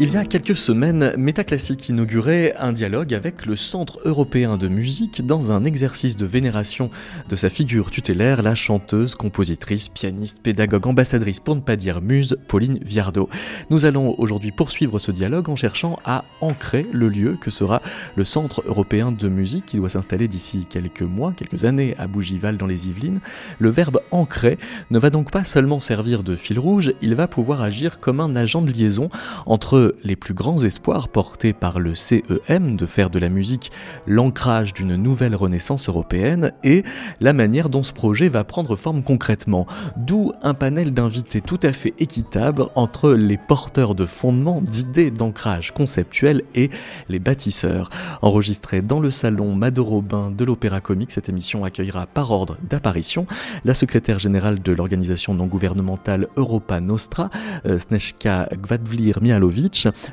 Il y a quelques semaines, Métaclassique inaugurait un dialogue avec le Centre européen de musique dans un exercice de vénération de sa figure tutélaire, la chanteuse, compositrice, pianiste, pédagogue, ambassadrice, pour ne pas dire muse, Pauline Viardot. Nous allons aujourd'hui poursuivre ce dialogue en cherchant à ancrer le lieu que sera le Centre européen de musique qui doit s'installer d'ici quelques mois, quelques années à Bougival dans les Yvelines. Le verbe ancrer ne va donc pas seulement servir de fil rouge, il va pouvoir agir comme un agent de liaison entre les plus grands espoirs portés par le CEM de faire de la musique l'ancrage d'une nouvelle renaissance européenne et la manière dont ce projet va prendre forme concrètement. D'où un panel d'invités tout à fait équitable entre les porteurs de fondements, d'idées d'ancrage conceptuel et les bâtisseurs. Enregistré dans le salon Mado Robin de l'Opéra Comique, cette émission accueillera par ordre d'apparition la secrétaire générale de l'organisation non gouvernementale Europa Nostra, euh, Snezhka Gvadvlir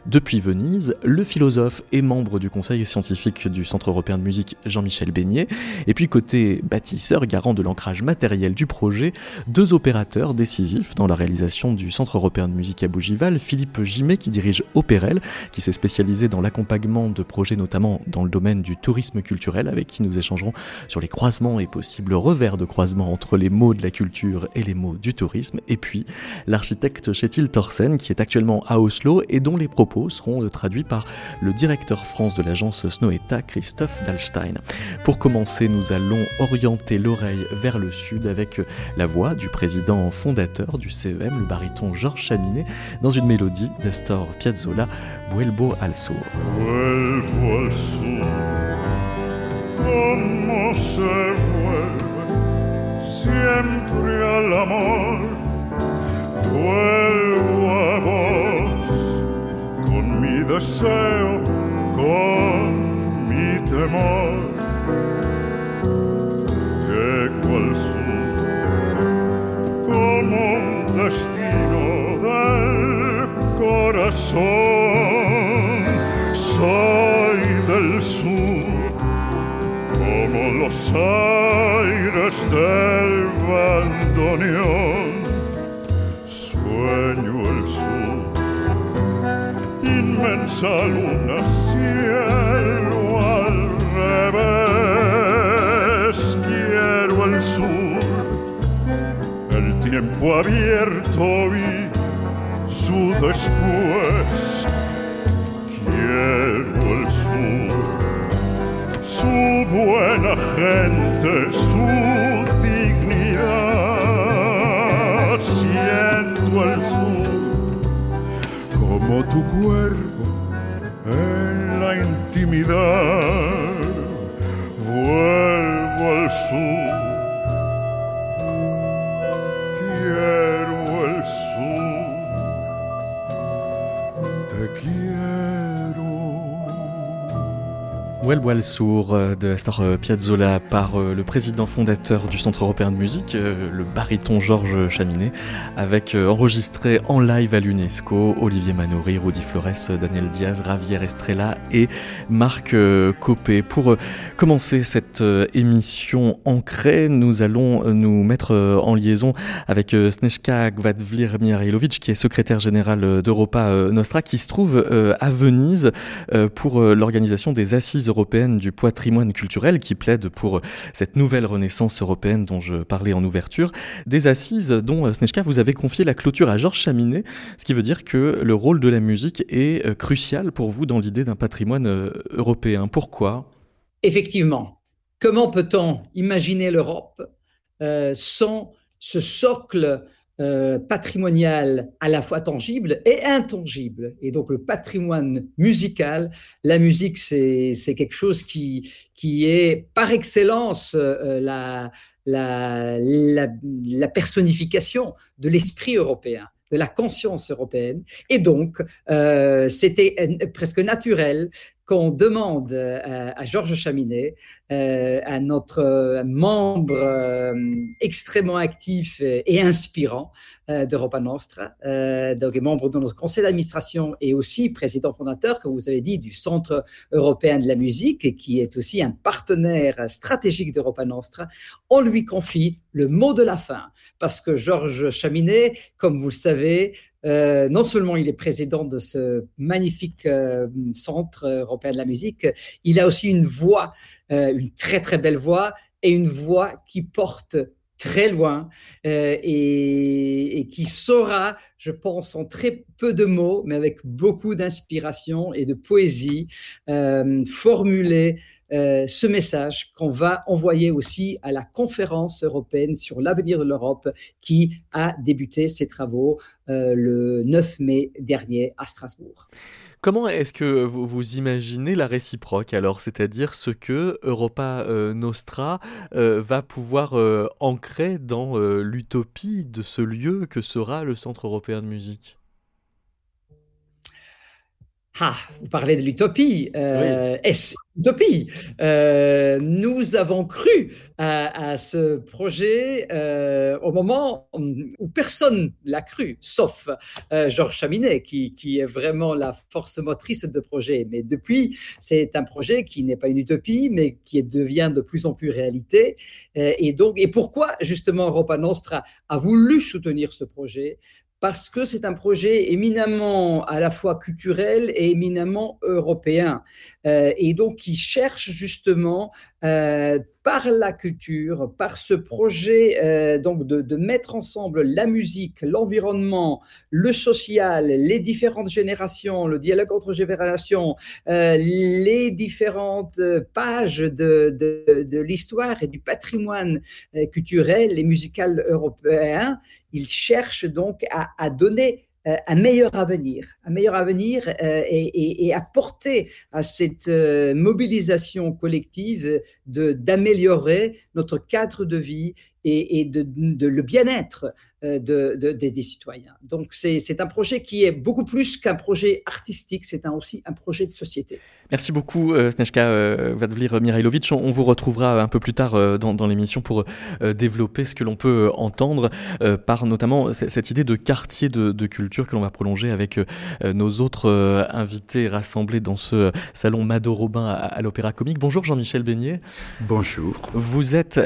Depuis Venise, le philosophe et membre du conseil scientifique du Centre européen de musique Jean-Michel Beignet, et puis côté bâtisseur, garant de l'ancrage matériel du projet, deux opérateurs décisifs dans la réalisation du Centre européen de musique à Bougival, Philippe Gimet qui dirige Opérel, qui s'est spécialisé dans l'accompagnement de projets notamment dans le domaine du tourisme culturel, avec qui nous échangerons sur les croisements et possibles revers de croisements entre les mots de la culture et les mots du tourisme, et puis l'architecte Chetil Thorsen qui est actuellement à Oslo et dont les propos seront euh, traduits par le directeur France de l'agence Snoeta, Christophe Dalstein. Pour commencer, nous allons orienter l'oreille vers le sud avec euh, la voix du président fondateur du CEM, le baryton Georges Chaminet, dans une mélodie d'Astor Piazzolla, Vuelvo al sur. Deseo, con mi temor. Que cual sur, como destino del corazón. Soy del sur, como los aires del bandoneón. Inmensa luna, cielo al revés. Quiero el sur, el tiempo abierto y su después. Quiero el sur, su buena gente, su dignidad. Siento el sur como tu cuerpo intimidad. Vuelvo Vuelvo al Sur de Astor Piazzolla par euh, le président fondateur du Centre européen de musique, euh, le baryton Georges Chaminet, avec euh, enregistré en live à l'UNESCO Olivier Manori, Rudy Flores, Daniel Diaz, Javier Estrella et Marc Copé. Pour commencer cette émission ancrée, nous allons nous mettre en liaison avec Snezhka Gvadvlir Mihailovic, qui est secrétaire général d'Europa Nostra, qui se trouve à Venise pour l'organisation des assises européenne du patrimoine culturel qui plaide pour cette nouvelle renaissance européenne dont je parlais en ouverture. Des assises dont, Snezhka, vous avez confié la clôture à Georges Chaminet, ce qui veut dire que le rôle de la musique est euh, crucial pour vous dans l'idée d'un patrimoine euh, européen. Pourquoi? Effectivement. Comment peut-on imaginer l'Europe euh, sans ce socle euh, patrimonial à la fois tangible et intangible. Et donc le patrimoine musical, la musique, c'est quelque chose qui, qui est par excellence euh, la, la, la, la personnification de l'esprit européen de la conscience européenne. Et donc, euh, c'était presque naturel qu'on demande euh, à, Georges Chaminet, euh, à notre membre euh, extrêmement actif et inspirant d'Europa Nostra, donc membre de notre conseil d'administration et aussi président fondateur, comme vous avez dit, du Centre européen de la musique, qui est aussi un partenaire stratégique d'Europa Nostra, on lui confie le mot de la fin, parce que Georges Chaminet, comme vous le savez, euh, non seulement il est président de ce magnifique euh, centre européen de la musique, il a aussi une voix, euh, une très très belle voix et une voix qui porte très loin et, qui saura, je pense, en très peu de mots, mais avec beaucoup d'inspiration et de poésie, formuler euh, ce message qu'on va envoyer aussi à la conférence européenne sur l'avenir de l'Europe qui a débuté ses travaux euh, le 9 mai dernier à Strasbourg. Comment est-ce que vous, imaginez la réciproque? Alors, c'est-à-dire ce que Europa euh, Nostra va pouvoir ancrer dans l'utopie de ce lieu que sera le Centre européen de musique? Ah, vous parlez de l'utopie. Euh, Est-ce utopie? Euh, Nous avons cru à, ce projet euh, au moment où personne l'a cru, sauf Georges Chaminet, qui, qui, est vraiment la force motrice de projet. Mais depuis, c'est un projet qui n'est pas une utopie, mais qui devient de plus en plus réalité. Et donc, et pourquoi justement Europa Nostra a voulu soutenir ce projet? Parce que c'est un projet éminemment à la fois culturel et éminemment européen, euh, et donc qui cherche justement euh, par la culture, par ce projet euh, donc de, mettre ensemble la musique, l'environnement, le social, les différentes générations, le dialogue entre générations, les différentes pages de, de, l'histoire et du patrimoine culturel et musical européen, il cherche donc à, donner euh, un meilleur avenir, un meilleur avenir euh, et, et, apporter à cette euh, mobilisation collective d'améliorer notre cadre de vie et, de, de, le bien-être euh, de, de, des citoyens. Donc c'est un projet qui est beaucoup plus qu'un projet artistique, c'est aussi un projet de société. Merci beaucoup euh, Snejka euh, Vadvlir Mirailovic. On, vous retrouvera un peu plus tard euh, dans, dans l'émission pour développer ce que l'on peut entendre par notamment cette idée de quartier de, de culture que l'on va prolonger avec nos autres invités rassemblés dans ce salon Mado Robin à, à l'Opéra Comique. Bonjour Jean-Michel Beignet. Bonjour. Vous êtes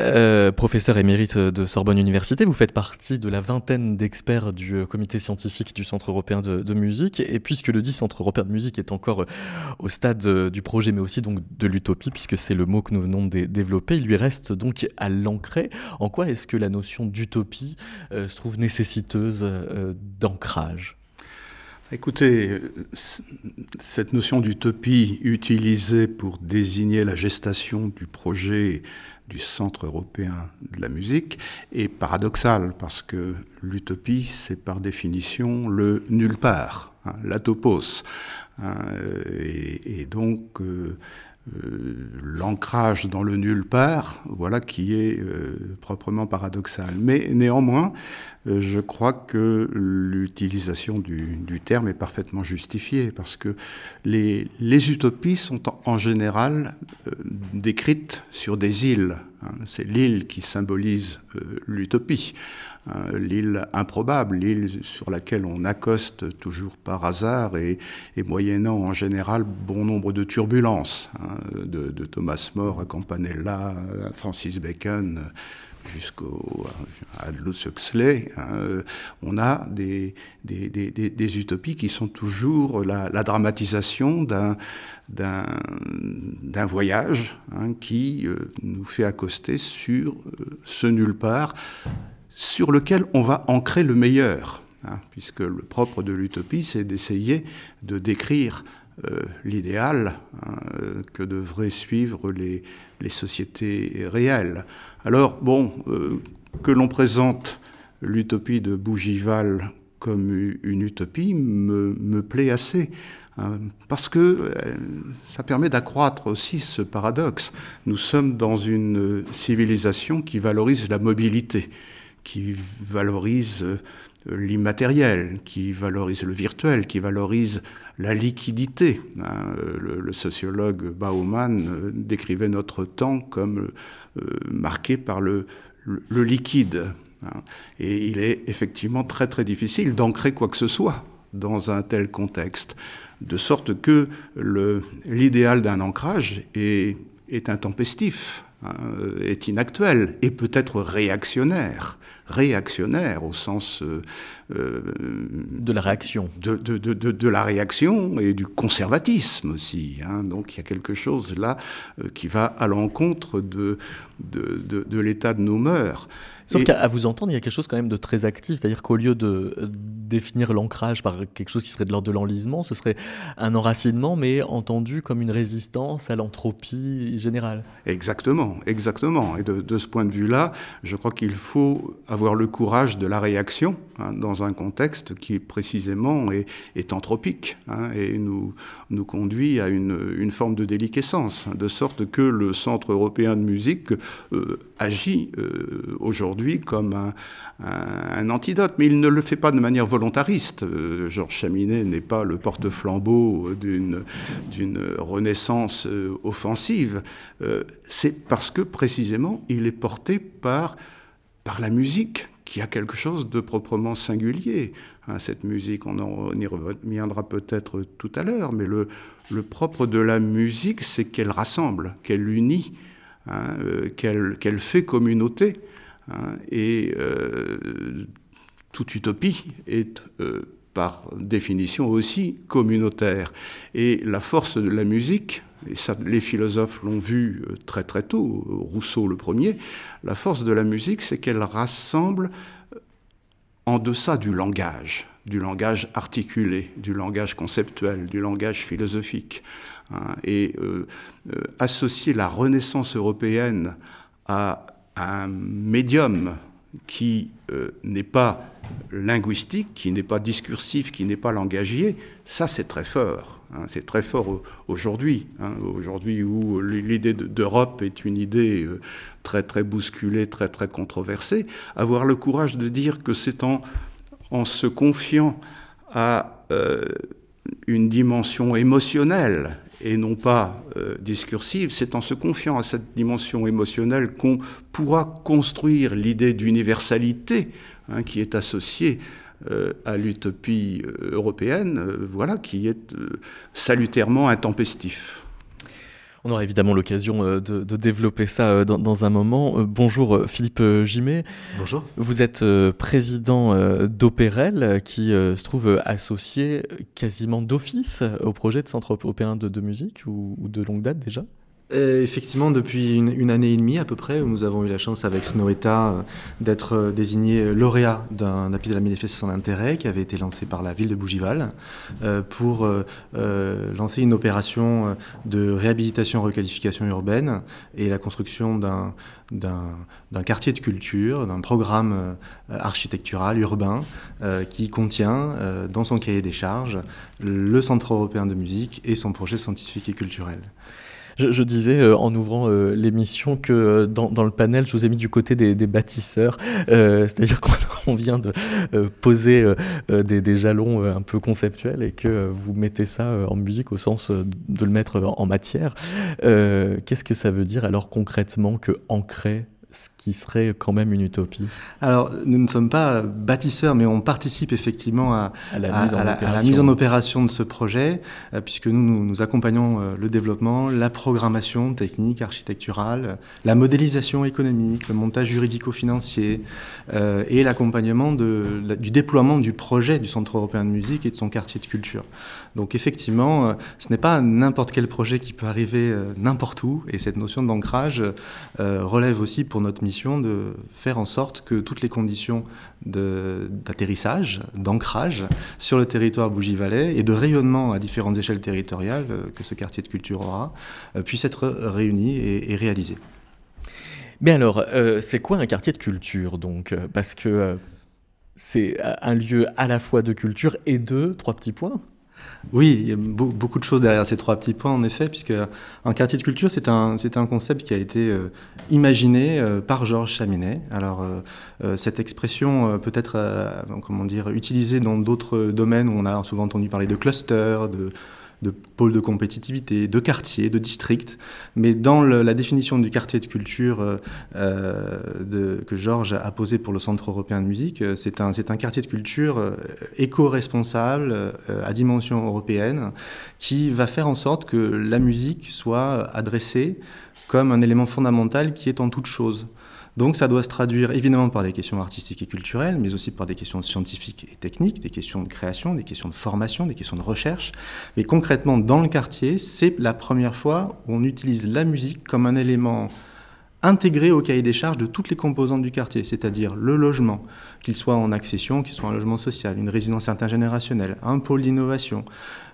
professeur émérite de Sorbonne Université. Vous faites partie de la vingtaine d'experts du euh, comité scientifique du Centre européen de, musique. Et puisque le dit Centre européen de musique est encore euh, au stade euh, du projet, mais aussi donc de l'utopie, puisque c'est le mot que nous venons de développer, il lui reste donc à l'ancrer. En quoi est-ce que la notion d'utopie se trouve nécessiteuse d'ancrage? Écoutez, cette notion d'utopie utilisée pour désigner la gestation du projet du Centre européen de la musique est paradoxal parce que l'utopie, c'est par définition le nulle part, hein, l'atopos. Hein, et, donc, euh, l'ancrage dans le nulle part, voilà qui est euh, proprement paradoxal. Mais néanmoins, euh, je crois que l'utilisation du, terme est parfaitement justifiée parce que les, les utopies sont en, général décrites sur des îles. Hein. C'est l'île qui symbolise l'utopie. Euh, l'île improbable, l'île sur laquelle on accoste toujours par hasard et, moyennant en général bon nombre de turbulences, hein, de, Thomas More à Campanella, Francis Bacon jusqu'au Aldous Huxley, hein, on a des, utopies qui sont toujours la, dramatisation d'un d'un voyage hein, qui euh, nous fait accoster sur euh, ce nulle part sur lequel on va ancrer le meilleur, hein, puisque le propre de l'utopie, c'est d'essayer de décrire euh, l'idéal hein, euh, que devraient suivre les, sociétés réelles. Alors, bon, euh, que l'on présente l'utopie de Bougival comme une utopie me, plaît assez, hein, parce que ça permet d'accroître aussi ce paradoxe. Nous sommes dans une civilisation qui valorise la mobilité qui valorise l'immatériel, qui valorise le virtuel, qui valorise la liquidité. Hein. Le, sociologue Bauman décrivait notre temps comme marqué par le, liquide. Hein. Et il est effectivement très très difficile d'ancrer quoi que ce soit dans un tel contexte, de sorte que l'idéal d'un ancrage est, est intempestif, hein, est inactuel et peut-être réactionnaire réactionnaire au sens euh, euh, de la réaction, de, de, de, de, la réaction et du conservatisme aussi. Hein. Donc il y a quelque chose là euh, qui va à l'encontre de, de, l'état de nos mœurs. Sauf qu'à vous entendre, il y a quelque chose quand même de très actif, c'est-à-dire qu'au lieu de définir l'ancrage par quelque chose qui serait de l'ordre de l'enlisement, ce serait un enracinement, mais entendu comme une résistance à l'entropie générale. Exactement, exactement. Et de, ce point de vue-là, je crois qu'il faut avoir le courage de la réaction hein, dans un contexte qui précisément est, est anthropique hein, et nous, nous conduit à une, une, forme de déliquescence, de sorte que le Centre européen de musique euh, agit euh, aujourd'hui comme un, antidote, mais il ne le fait pas de manière volontariste. Euh, Georges Chaminet n'est pas le porte-flambeau d'une renaissance euh, offensive. Euh, c'est parce que précisément il est porté par, la musique qui a quelque chose de proprement singulier. Hein, cette musique, on, y reviendra peut-être tout à l'heure, mais le, le propre de la musique, c'est qu'elle rassemble, qu'elle unit, hein, qu'elle fait communauté. Hein, et euh, toute utopie est euh, par définition aussi communautaire. Et la force de la musique, et ça, les philosophes l'ont vu euh, très très tôt, Rousseau le premier, la force de la musique, c'est qu'elle rassemble en deçà du langage, du langage articulé, du langage conceptuel, du langage philosophique. Hein, et associer la Renaissance européenne à un médium qui euh, n'est pas linguistique, qui n'est pas discursif, qui n'est pas langagier, ça c'est très fort. Hein. c'est très fort aujourd'hui. Hein. aujourd'hui où l'idée d'Europe est une idée euh, très très bousculée, très très controversée, avoir le courage de dire que c'est en, en se confiant à euh, une dimension émotionnelle et non pas euh, discursive, c'est en se confiant à cette dimension émotionnelle qu'on pourra construire l'idée d'universalité hein, qui est associée euh, à l'utopie euh, européenne, voilà, qui est salutairement intempestif. On aura évidemment l'occasion euh, de, développer ça euh, dans, un moment. Euh, bonjour Philippe Gimet. Bonjour. Vous êtes président d'Opérel qui se trouve associé quasiment d'office au projet de Centre européen de, musique ou de longue date déjà? Euh, effectivement, depuis une, année et demie à peu près, nous avons eu la chance avec Snoeta euh, d'être euh, désigné lauréat d'un appui de la manifestation d'intérêt qui avait été lancé par la ville de Bougival pour lancer une opération de réhabilitation requalification urbaine et la construction d'un quartier de culture, d'un programme architectural urbain qui contient dans son cahier des charges le Centre européen de musique et son projet scientifique et culturel. Je, disais euh, en ouvrant euh, l'émission que euh, dans, le panel, je vous ai mis du côté des, bâtisseurs, c'est-à-dire qu'on vient de poser des, jalons un peu conceptuels et que vous mettez ça en musique au sens de le mettre en matière. Qu'est-ce que ça veut dire alors concrètement que ancrer ce qui serait quand même une utopie Alors, nous ne sommes pas bâtisseurs, mais on participe effectivement à, la, mise en opération de ce projet, euh, puisque nous, nous, accompagnons euh, le développement, la programmation technique, architecturale, la modélisation économique, le montage juridico-financier euh, et l'accompagnement du déploiement du projet du Centre européen de musique et de son quartier de culture. Donc effectivement, ce n'est pas n'importe quel projet qui peut arriver n'importe où, et cette notion d'ancrage relève aussi pour notre mission de faire en sorte que toutes les conditions d'atterrissage, d'ancrage sur le territoire Bougie-Valais et de rayonnement à différentes échelles territoriales euh, que ce quartier de culture aura, euh, puissent être réunies et, réalisées. Mais alors, euh, c'est quoi un quartier de culture donc Parce que c'est un lieu à la fois de culture et de, trois petits points? Oui, il y a beaucoup de choses derrière ces trois petits points, en effet, puisque un quartier de culture, c'est un, concept qui a été euh, imaginé euh, par Georges Chaminet. Alors, euh, cette expression peut être, comment dire, utilisée dans d'autres domaines où on a souvent entendu parler de cluster, de de pôles de compétitivité, de quartiers, de districts. Mais dans la définition du quartier de culture euh, euh, que Georges a posé pour le Centre européen de musique, euh, c'est un, un, quartier de culture éco-responsable à dimension européenne qui va faire en sorte que la musique soit adressée comme un élément fondamental qui est en toute chose. Donc ça doit se traduire évidemment par des questions artistiques et culturelles, mais aussi par des questions scientifiques et techniques, des questions de création, des questions de formation, des questions de recherche. Mais concrètement, dans le quartier, c'est la première fois où on utilise la musique comme un élément intégré au cahier des charges de toutes les composantes du quartier, c'est-à-dire le logement, qu'il soit en accession, qu'il soit un logement social, une résidence intergénérationnelle, un pôle d'innovation,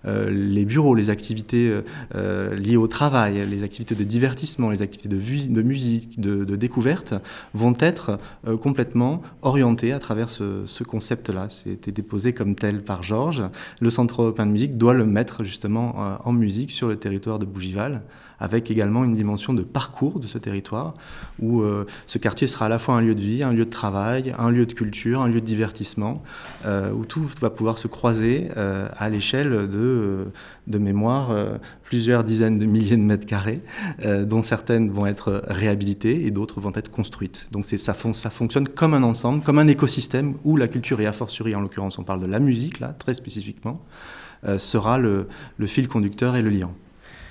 euh, les bureaux, les activités euh, euh, liées au travail, les activités de divertissement, les activités de, musique, de, découverte, vont être complètement orientées à travers ce, ce concept-là. C'était déposé comme tel par Georges. Le Centre européen de musique doit le mettre justement en musique sur le territoire de Bougival avec également une dimension de parcours de ce territoire, où euh, ce quartier sera à la fois un lieu de vie, un lieu de travail, un lieu de culture, un lieu de divertissement, euh, où tout va pouvoir se croiser euh, à l'échelle de, de mémoire plusieurs dizaines de milliers de mètres carrés, dont certaines vont être réhabilitées et d'autres vont être construites. Donc ça, fonctionne comme un ensemble, comme un écosystème où la culture, et a fortiori en l'occurrence on parle de la musique, là, très spécifiquement, sera le, le fil conducteur et le liant.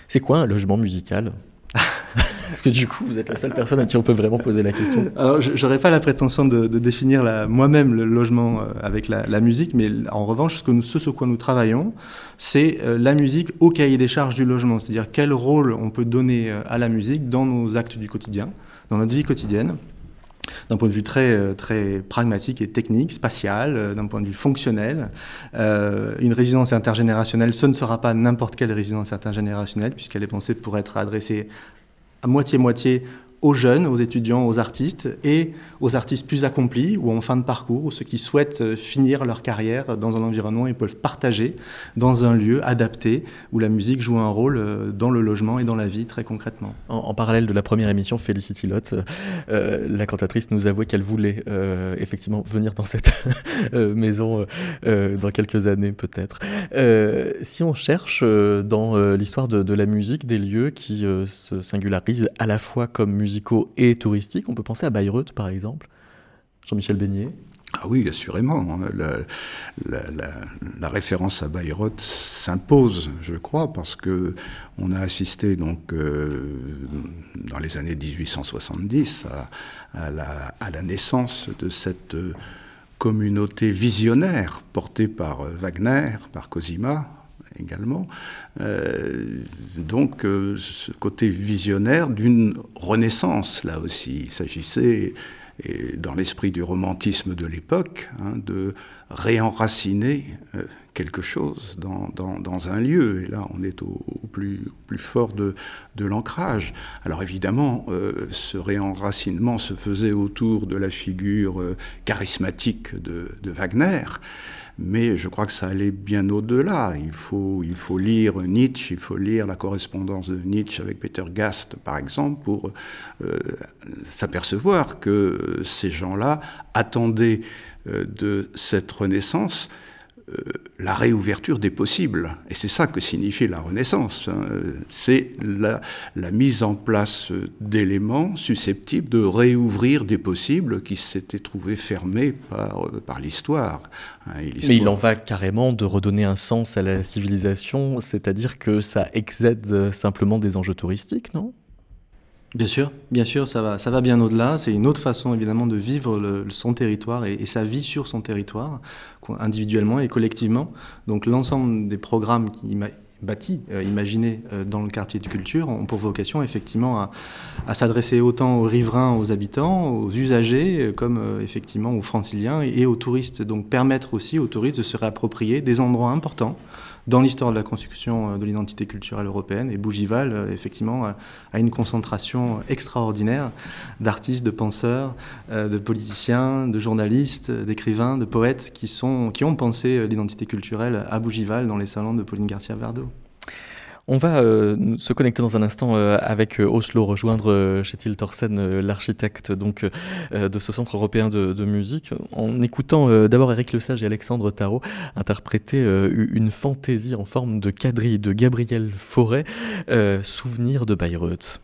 C'est quoi un logement musical Parce que du coup, vous êtes la seule personne à qui on peut vraiment poser la question. Alors, j'aurais pas la prétention de, définir moi-même le logement euh, avec la, musique, mais en revanche, ce, que nous, ce sur quoi nous travaillons, c'est euh, la musique au cahier des charges du logement. C'est-à-dire quel rôle on peut donner euh, à la musique dans nos actes du quotidien, dans notre vie quotidienne d'un point de vue très, euh, très pragmatique et technique, spatial, euh, d'un point de vue fonctionnel. Euh, une résidence intergénérationnelle, ce ne sera pas n'importe quelle résidence intergénérationnelle, puisqu'elle est pensée pour être adressée à moitié-moitié aux jeunes, aux étudiants, aux artistes et aux artistes plus accomplis ou en fin de parcours, ou ceux qui souhaitent euh, finir leur carrière dans un environnement et peuvent partager dans un lieu adapté où la musique joue un rôle euh, dans le logement et dans la vie très concrètement. En, parallèle de la première émission, Felicity Lott, euh, la cantatrice nous avouait qu'elle voulait effectivement venir dans cette maison dans quelques années peut-être. si on cherche dans l'histoire de, la musique des lieux qui se singularisent à la fois comme musique et touristiques. On peut penser à Bayreuth, par exemple. Jean-Michel Beignet. Ah oui, assurément. La, référence à Bayreuth s'impose, je crois, parce que on a assisté donc euh, dans les années 1870 à, la, à, la, naissance de cette communauté visionnaire portée par Wagner, par Cosima, également. Euh, donc euh, ce côté visionnaire d'une renaissance, là aussi. Il s'agissait, dans l'esprit du romantisme de l'époque, hein, de réenraciner euh, quelque chose dans, un lieu. Et là, on est au, plus, fort de, l'ancrage. Alors évidemment, ce réenracinement se faisait autour de la figure charismatique de Wagner mais je crois que ça allait bien au-delà. Il faut, il faut lire Nietzsche, il faut lire la correspondance de Nietzsche avec Peter Gast, par exemple, pour euh, s'apercevoir que ces gens-là attendaient euh, de cette renaissance euh, la réouverture des possibles. Et c'est ça que signifie la Renaissance. Hein. C'est la, mise en place d'éléments susceptibles de réouvrir des possibles qui s'étaient trouvés fermés par, par l'histoire. Hein, Mais il en va carrément de redonner un sens à la civilisation, c'est-à-dire que ça excède simplement des enjeux touristiques, non? Bien sûr, bien sûr, ça va, ça va bien au-delà. C'est une autre façon évidemment de vivre son territoire et, sa vie sur son territoire, individuellement et collectivement. Donc l'ensemble des programmes qui bâtis, euh, imaginés euh, dans le quartier de culture, ont pour vocation effectivement à, à s'adresser autant aux riverains, aux habitants, aux usagers, euh, comme effectivement aux franciliens et, aux touristes. Donc permettre aussi aux touristes de se réapproprier des endroits importants dans l'histoire de la construction de l'identité culturelle européenne. Et Bougival, effectivement, a une concentration extraordinaire d'artistes, de penseurs, de politiciens, de journalistes, d'écrivains, de poètes qui, sont, qui ont pensé l'identité culturelle à Bougival dans les salons de Pauline Garcia-Verdeau. On va euh, se connecter dans un instant euh, avec euh, Oslo, rejoindre Chetil Thorsen, l'architecte donc de ce centre européen de, musique, en écoutant d'abord Eric Lesage et Alexandre Tarot interpréter une fantaisie en forme de quadrille de Gabriel Fauré, Souvenir de Bayreuth.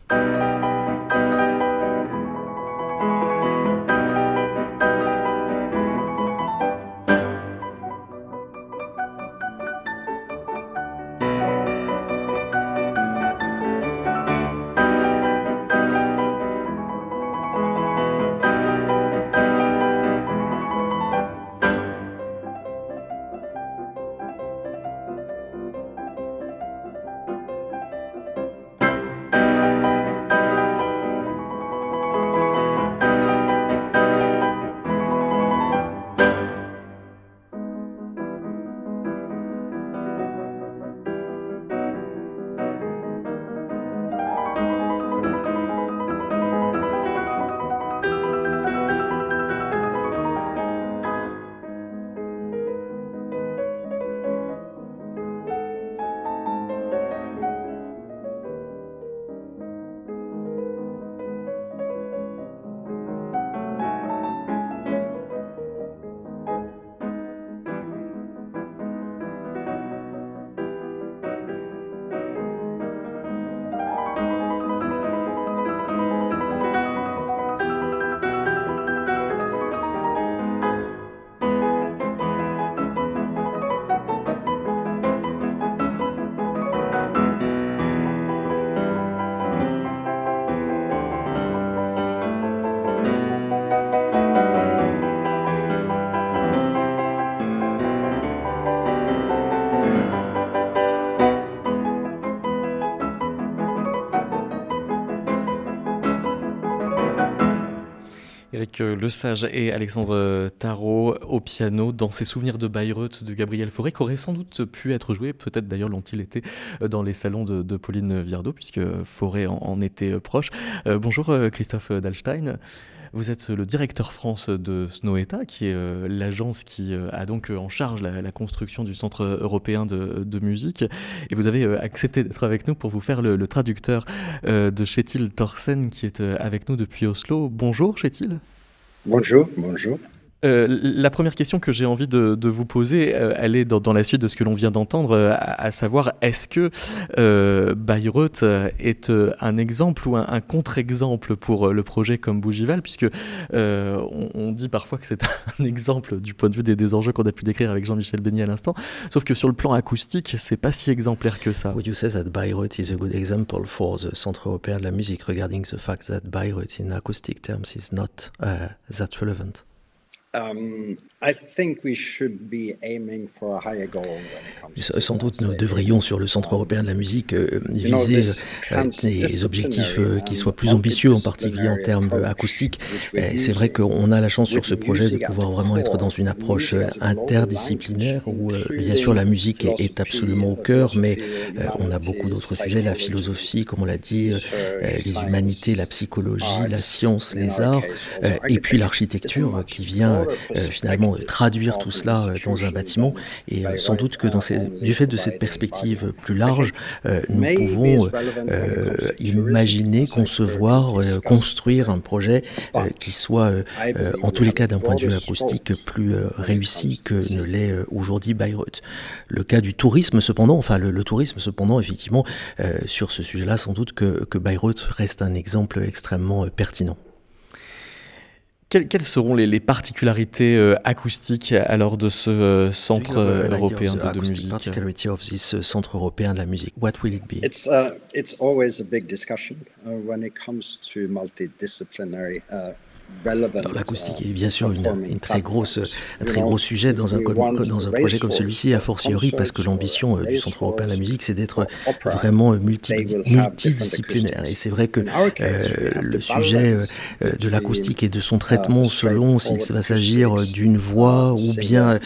Le Sage et Alexandre Tarot au piano dans ses souvenirs de Bayreuth de Gabriel Fauré, qui aurait sans doute pu être joué, peut-être d'ailleurs l'ont-ils été, dans les salons de, Pauline Viardot, puisque Fauré en, était proche. Euh, bonjour euh, Christophe Dalstein. Vous êtes le directeur France de Snoweta, qui est euh, l'agence qui a donc en charge la, construction du Centre européen de, musique. Et vous avez accepté d'être avec nous pour vous faire le, traducteur de Chetil Thorsen, qui est avec nous depuis Oslo. Bonjour Chetil. Bonjour, bonjour. Euh, la première question que j'ai envie de, vous poser, euh, elle est dans, la suite de ce que l'on vient d'entendre, euh, à, savoir est-ce que Bayreuth est un exemple ou un, contre-exemple pour le projet comme Bougival, puisque on, dit parfois que c'est un exemple du point de vue des, enjeux qu'on a pu décrire avec Jean-Michel Beignet à l'instant, sauf que sur le plan acoustique, c'est pas si exemplaire que ça. Would you say that Bayreuth is a good example for the Centre européen de la musique, regarding the fact that Bayreuth in acoustic terms is not uh, that relevant? Sans doute, nous devrions, sur le Centre européen de la musique, euh, viser euh, des objectifs euh, qui soient plus ambitieux, en particulier en termes acoustiques. C'est vrai qu'on a la chance sur ce projet de pouvoir vraiment être dans une approche interdisciplinaire où, bien sûr, la musique est, absolument au cœur, mais on a beaucoup d'autres sujets, la philosophie, comme on l'a dit, les humanités, la psychologie, la science, les arts, et puis l'architecture qui vient euh, finalement traduire tout cela euh, dans un bâtiment. Et euh, sans doute que dans du fait de cette perspective plus large, nous pouvons imaginer, concevoir, construire un projet qui soit, en tous les cas d'un point de vue acoustique, plus réussi que ne l'est aujourd'hui Bayreuth. Le cas du tourisme, cependant, enfin le, tourisme, cependant, effectivement, sur ce sujet-là, sans doute que, que Bayreuth reste un exemple extrêmement pertinent. Quelles, seront les, particularités euh, acoustiques alors de ce euh, centre euh, européen de, musique? Particularity of this centre européen de la musique. What will it be? It's uh, it's always a big discussion uh, when it comes to multidisciplinary uh, L'acoustique est bien sûr une, très grosse, un très gros sujet dans un, dans un projet comme celui-ci, a fortiori parce que l'ambition euh, du Centre européen de la musique, c'est d'être vraiment multi, multidisciplinaire. Et c'est vrai que euh, le sujet euh, de l'acoustique et de son traitement selon s'il va s'agir d'une voix ou bien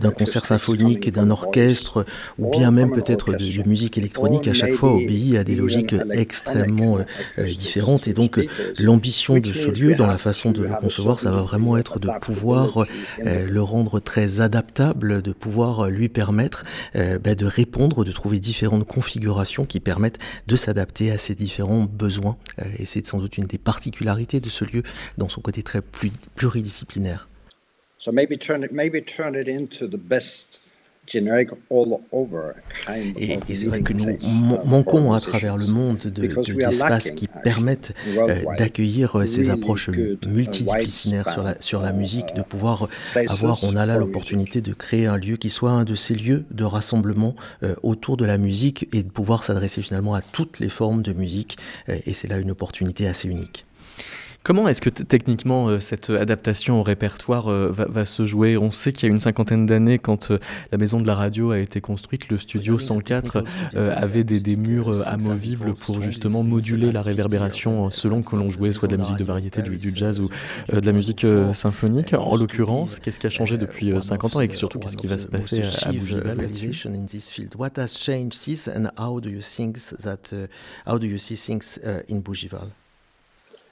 d'un concert symphonique d'un orchestre ou bien même peut-être de, de, musique électronique, à chaque fois obéit à des logiques extrêmement différentes. Et donc l'ambition de ce lieu dans la façon de le concevoir, ça va vraiment être de pouvoir euh, le rendre très adaptable, de pouvoir euh, lui permettre euh, bah, de répondre, de trouver différentes configurations qui permettent de s'adapter à ces différents besoins. et c'est sans doute une des particularités de ce lieu dans son côté très pluridisciplinaire. So maybe turn it, maybe turn it into the best et, c'est vrai que nous manquons à travers le monde d'espaces de, qui permettent euh, d'accueillir euh, ces approches uh, multidisciplinaires sur la, sur la musique, de uh, pouvoir avoir, on a là l'opportunité de créer un lieu qui soit un de ces lieux de rassemblement euh, autour de la musique et de pouvoir s'adresser finalement à toutes les formes de musique. et c'est là une opportunité assez unique. Comment est-ce que techniquement euh, cette adaptation au répertoire euh, va, se jouer? On sait qu'il y a une cinquantaine d'années, quand euh, la maison de la radio a été construite, le studio 104 avait des, murs amovibles pour justement moduler la réverbération selon que l'on jouait soit de la musique de variété, du, jazz ou de la musique symphonique. En l'occurrence, qu'est-ce qui a changé depuis 50 ans et surtout qu'est-ce qui va se passer à Bougival What has changed since and how do you think that how do you see things in Bougival?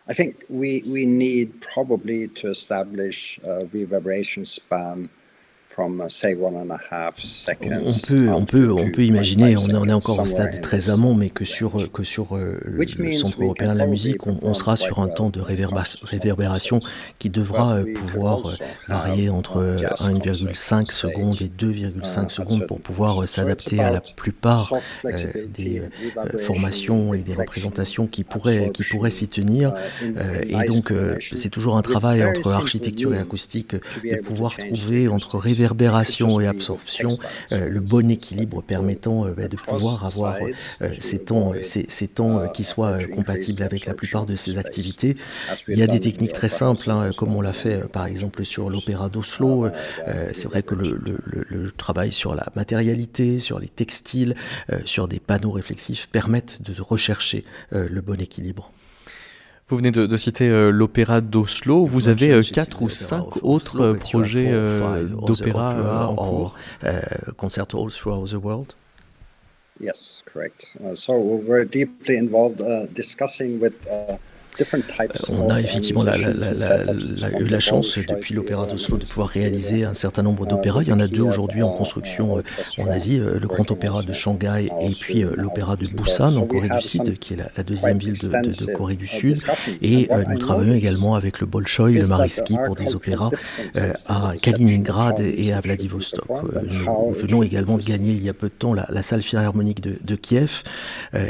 I think we, we need probably to establish a reverberation span on peut, on peut, on peut imaginer, on, est encore au stade très amont, mais que sur, que sur euh, le Centre européen de la musique, on, sera sur un temps de réverbération qui devra euh, pouvoir euh, varier entre 1,5 secondes et 2,5 secondes pour pouvoir s'adapter à la plupart des formations et des représentations qui pourraient, qui pourraient s'y tenir. Et donc, c'est toujours un travail entre architecture et acoustique de pouvoir trouver entre réverbération réverbération et absorption, euh, le bon équilibre permettant euh, bah, de pouvoir avoir euh, ces temps, ces, temps qui soient compatibles avec la plupart de ces activités. Il y a des techniques très simples, hein, comme on l'a fait par exemple sur l'opéra d'Oslo. C'est vrai que le, le, travail sur la matérialité, sur les textiles, sur des panneaux réflexifs permettent de rechercher le bon équilibre. Vous venez de, de citer euh, l'opéra d'Oslo. Vous avez euh, quatre ou cinq autres euh, projets d'opéra en cours. concerts all throughout the world. Yes, correct. Uh, so we're deeply involved uh, discussing with uh, on a effectivement la, eu la chance depuis l'Opéra d'Oslo de pouvoir réaliser un certain nombre d'opéras. Il y en a deux aujourd'hui en construction euh, en Asie, euh, le Grand Opéra de Shanghai et puis euh, l'Opéra de Busan en Corée du Sud, qui est la, deuxième ville de, Corée du Sud. Et nous travaillons également avec le Bolshoi, le Mariski pour des opéras à Kaliningrad et à Vladivostok. Nous venons également de gagner il y a peu de temps la, salle philharmonique de, Kiev.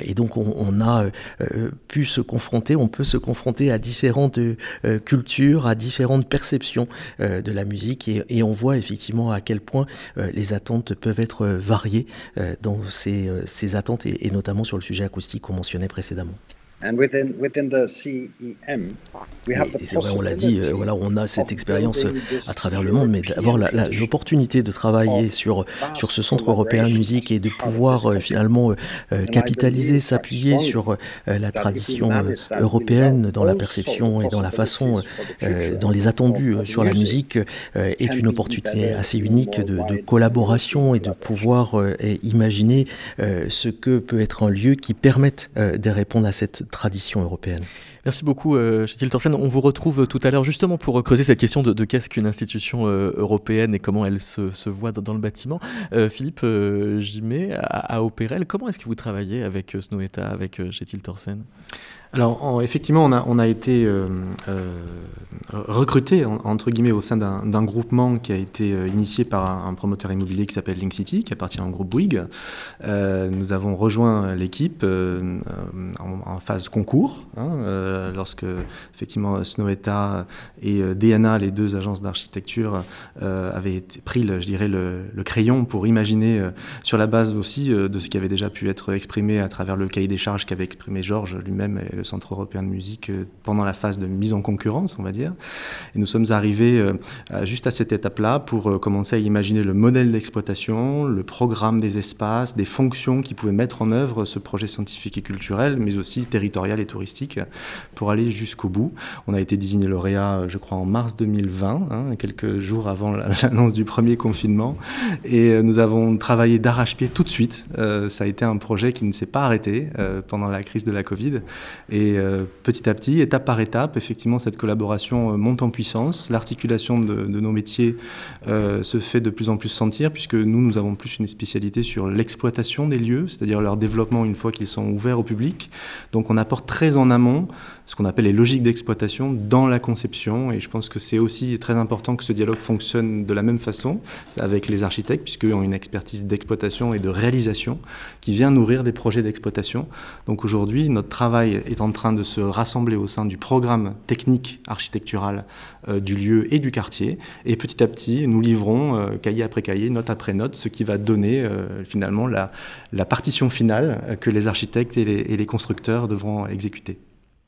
Et donc on, on a pu se confronter, on peut se confronter à différentes euh, cultures, à différentes perceptions euh, de la musique et, on voit effectivement à quel point euh, les attentes peuvent être variées dans ces, attentes et notamment sur le sujet acoustique qu'on mentionnait précédemment. Et, c'est vrai, on l'a dit, euh, voilà, on a cette expérience à travers le monde, mais d'avoir l'opportunité de travailler sur, sur ce centre européen de musique et de pouvoir euh, finalement euh, capitaliser, s'appuyer sur la tradition européenne dans la perception et dans la façon, dans les attendus sur la musique, est une opportunité assez unique de, de collaboration et de pouvoir imaginer ce que peut être un lieu qui permette de répondre à cette tradition européenne. Merci beaucoup, euh, Thorsen. On vous retrouve tout à l'heure justement pour creuser cette question de, qu'est-ce qu'une institution euh, européenne et comment elle se, voit dans, le bâtiment. Euh, Philippe euh, Jimet, à, à Opérel, comment est-ce que vous travaillez avec Snoeta, avec Chetil Thorsen alors effectivement, on a, été euh, euh, recruté entre guillemets au sein d'un groupement qui a été euh, initié par un, promoteur immobilier qui s'appelle Link City, qui appartient au groupe Bouygues. nous avons rejoint l'équipe en, phase concours, hein, lorsque effectivement Snoweta et DNA, les deux agences d'architecture, avaient pris, le, je dirais, le, le, crayon pour imaginer, sur la base aussi de ce qui avait déjà pu être exprimé à travers le cahier des charges qu'avait exprimé Georges lui-même et le Centre européen de musique pendant la phase de mise en concurrence, on va dire. Et nous sommes arrivés juste à cette étape-là pour commencer à imaginer le modèle d'exploitation, le programme des espaces, des fonctions qui pouvaient mettre en œuvre ce projet scientifique et culturel, mais aussi territorial et touristique, pour aller jusqu'au bout. On a été désigné lauréat, je crois, en mars 2020, hein, quelques jours avant l'annonce du premier confinement, et nous avons travaillé d'arrache-pied tout de suite. Euh, ça a été un projet qui ne s'est pas arrêté euh, pendant la crise de la Covid, et euh, petit à petit, étape par étape, effectivement, cette collaboration monte en puissance. L'articulation de, nos métiers se fait de plus en plus sentir, puisque nous, nous avons plus une spécialité sur l'exploitation des lieux, c'est-à-dire leur développement une fois qu'ils sont ouverts au public. Donc on apporte très en amont ce qu'on appelle les logiques d'exploitation dans la conception, et je pense que c'est aussi très important que ce dialogue fonctionne de la même façon avec les architectes, puisqu'ils ont une expertise d'exploitation et de réalisation qui vient nourrir des projets d'exploitation. Donc aujourd'hui, notre travail est en train de se rassembler au sein du programme technique architectural euh, du lieu et du quartier, et petit à petit, nous livrons euh, cahier après cahier, note après note, ce qui va donner euh, finalement la, partition finale que les architectes et les constructeurs devront exécuter.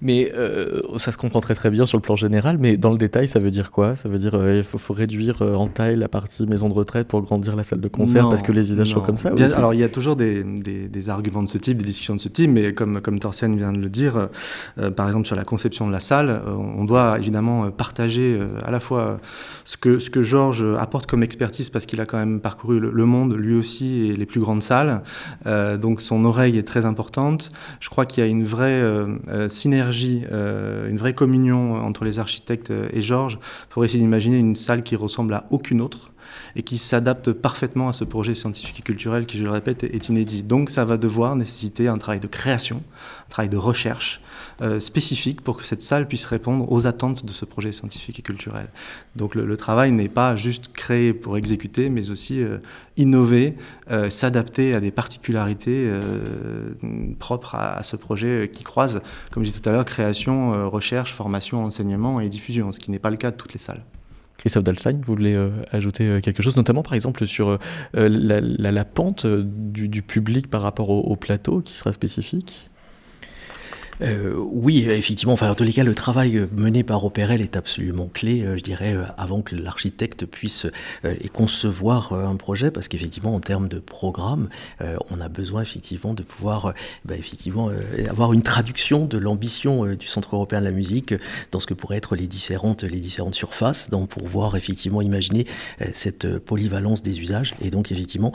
Mais euh, ça se comprend très très bien sur le plan général, mais dans le détail, ça veut dire quoi? Ça veut dire qu'il euh, faut, réduire euh, en taille la partie maison de retraite pour grandir la salle de concert parce que les usages sont comme ça Alors il y a toujours des, des, arguments de ce type, des discussions de ce type, mais comme, comme Torsian vient de le dire, par exemple sur la conception de la salle, on doit évidemment partager à la fois ce que, ce que Georges apporte comme expertise parce qu'il a quand même parcouru le, monde lui aussi et les plus grandes salles, donc son oreille est très importante. Je crois qu'il y a une vraie euh, une vraie communion entre les architectes et Georges pour essayer d'imaginer une salle qui ressemble à aucune autre et qui s'adapte parfaitement à ce projet scientifique et culturel qui, je le répète, est inédit. Donc ça va devoir nécessiter un travail de création, travail de recherche euh, spécifique pour que cette salle puisse répondre aux attentes de ce projet scientifique et culturel. Donc le, travail n'est pas juste créé pour exécuter, mais aussi euh, innover, euh, s'adapter à des particularités propres à, ce projet qui croise, comme je disais tout à l'heure, création, recherche, formation, enseignement et diffusion, ce qui n'est pas le cas de toutes les salles. Christophe Dalstein, vous voulez ajouter quelque chose, notamment par exemple sur la, pente du, public par rapport au plateau qui sera spécifique? Euh, oui, effectivement. Enfin, en tous les cas, le travail mené par Opérel est absolument clé, euh, je dirais, euh, avant que l'architecte puisse et concevoir un projet, parce qu'effectivement, en termes de programme, on a besoin effectivement de pouvoir, bah, effectivement, avoir une traduction de l'ambition du Centre européen de la musique dans ce que pourraient être les différentes, les différentes surfaces, donc pour pouvoir effectivement imaginer cette polyvalence des usages. Et donc, effectivement,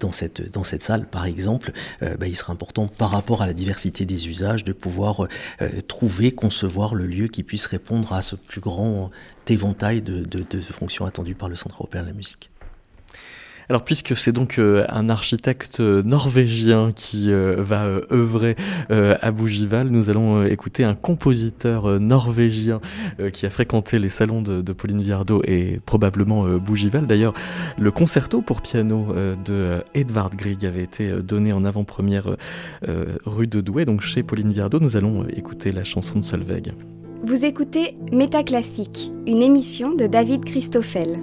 dans cette dans cette salle, par exemple, bah, il sera important par rapport à la diversité des usages de pouvoir euh, trouver, concevoir le lieu qui puisse répondre à ce plus grand éventail de, de fonctions attendues par le Centre européen de la musique. Alors puisque c'est donc euh, un architecte norvégien qui euh, va euh, œuvrer à Bougival, nous allons écouter un compositeur norvégien qui a fréquenté les salons de, Pauline Viardot et probablement Bougival. D'ailleurs, le concerto pour piano de Edvard Grieg avait été donné en avant-première rue de Douai, donc chez Pauline Viardot. Nous allons écouter la chanson de Solveig. Vous écoutez Métaclassique, une émission de David Christoffel.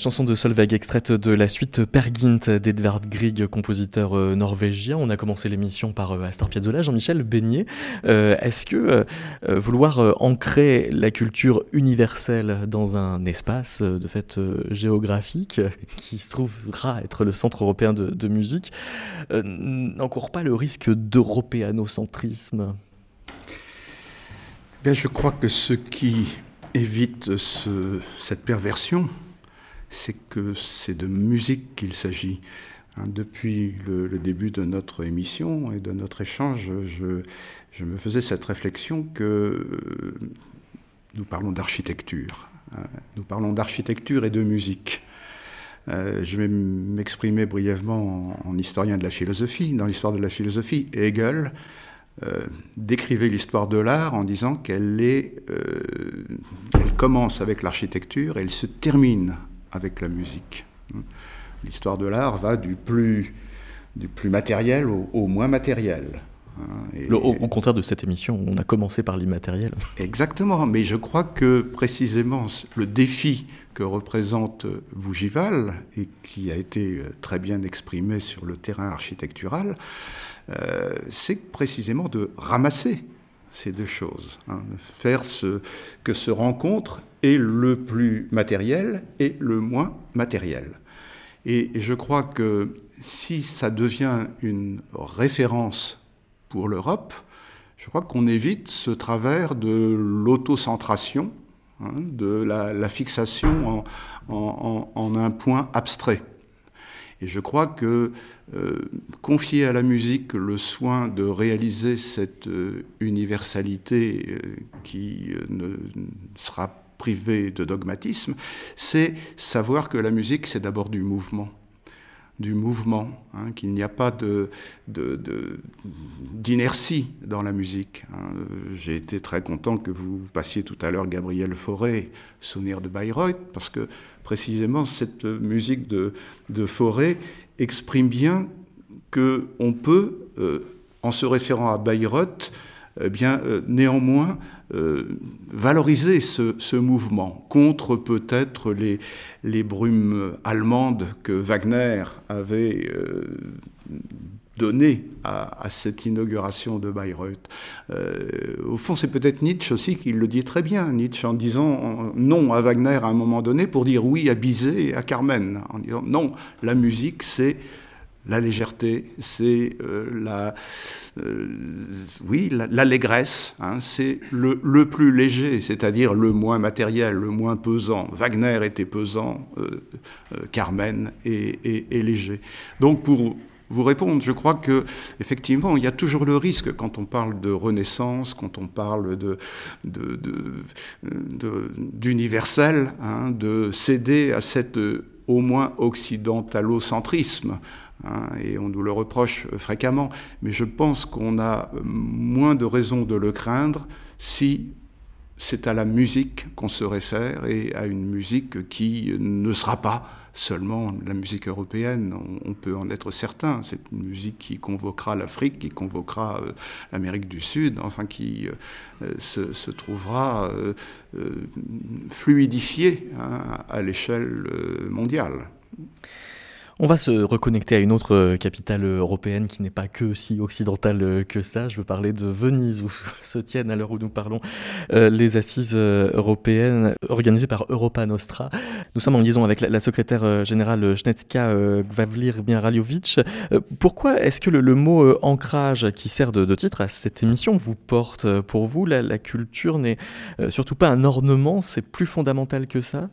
Chanson de Solveig extraite de la suite Pergint d'Edvard Grieg, compositeur euh, norvégien. On a commencé l'émission par euh, Astor Piazzolla, Jean-Michel Beignet. Euh, est-ce que vouloir ancrer la culture universelle dans un espace de fait géographique qui se trouvera être le centre européen de, musique n'encourt pas le risque d'européanocentrisme? Bien, je crois que ce qui évite cette perversion, c'est que c'est de musique qu'il s'agit. Hein, depuis le, début de notre émission et de notre échange, je, me faisais cette réflexion que euh, nous parlons d'architecture. Hein. nous parlons d'architecture et de musique. Euh, je vais m'exprimer brièvement en, historien de la philosophie. Dans l'histoire de la philosophie, Hegel euh, décrivait l'histoire de l'art en disant qu'elle commence avec l'architecture et elle se termine avec la musique. L'histoire de l'art va du plus, du plus matériel au, moins matériel. Hein, au, contraire de cette émission, on a commencé par l'immatériel. Exactement, mais je crois que précisément le défi que représente Bougival, et qui a été euh, très bien exprimé sur le terrain architectural, euh, c'est précisément de ramasser ces deux choses, hein, faire ce, que se rencontre est le plus matériel et le moins matériel. Et je crois que si ça devient une référence pour l'Europe, je crois qu'on évite ce travers de l'autocentration, hein, de la, fixation en, un point abstrait. Et je crois que confier à la musique le soin de réaliser cette euh, universalité euh, qui ne sera privée de dogmatisme, c'est savoir que la musique, c'est d'abord du mouvement du mouvement, hein, qu'il n'y a pas d'inertie dans la musique. Hein. J'ai été très content que vous passiez tout à l'heure Gabriel Fauré, Souvenir de Bayreuth, parce que précisément cette musique de Fauré exprime bien qu'on peut, euh, en se référant à Bayreuth, eh bien, euh, néanmoins, euh, valoriser ce, mouvement contre peut-être les, les, brumes allemandes que Wagner avait données à, cette inauguration de Bayreuth. Euh, au fond, c'est peut-être Nietzsche aussi qui le dit très bien, Nietzsche en disant non à Wagner à un moment donné pour dire oui à Bizet et à Carmen, en disant non, la musique c'est la légèreté, c'est euh, la, euh, oui, l'allégresse, hein, c'est le, plus léger, c'est-à-dire le moins matériel, le moins pesant. Wagner était pesant, Carmen est, léger. Donc pour vous répondre, je crois que effectivement, il y a toujours le risque quand on parle de renaissance, quand on parle d'universel, hein, de céder à cet au moins occidentalocentrisme Hein, et on nous le reproche fréquemment, mais je pense qu'on a moins de raisons de le craindre si c'est à la musique qu'on se réfère et à une musique qui ne sera pas seulement la musique européenne, on, peut en être certain, c'est une musique qui convoquera l'Afrique, qui convoquera euh, l'Amérique du Sud, enfin qui euh, se, trouvera euh, fluidifiée hein, à l'échelle mondiale. On va se reconnecter à une autre euh, capitale européenne qui n'est pas que si occidentale euh, que ça. Je veux parler de Venise, où se tiennent, à l'heure où nous parlons, euh, les assises européennes organisées par Europa Nostra. Nous sommes en liaison avec la, secrétaire générale Schnetska Gvavlir Miaraliovic. Pourquoi est-ce que le, mot ancrage, qui sert de, titre à cette émission, vous porte Pour vous, la culture n'est surtout pas un ornement, c'est plus fondamental que ça?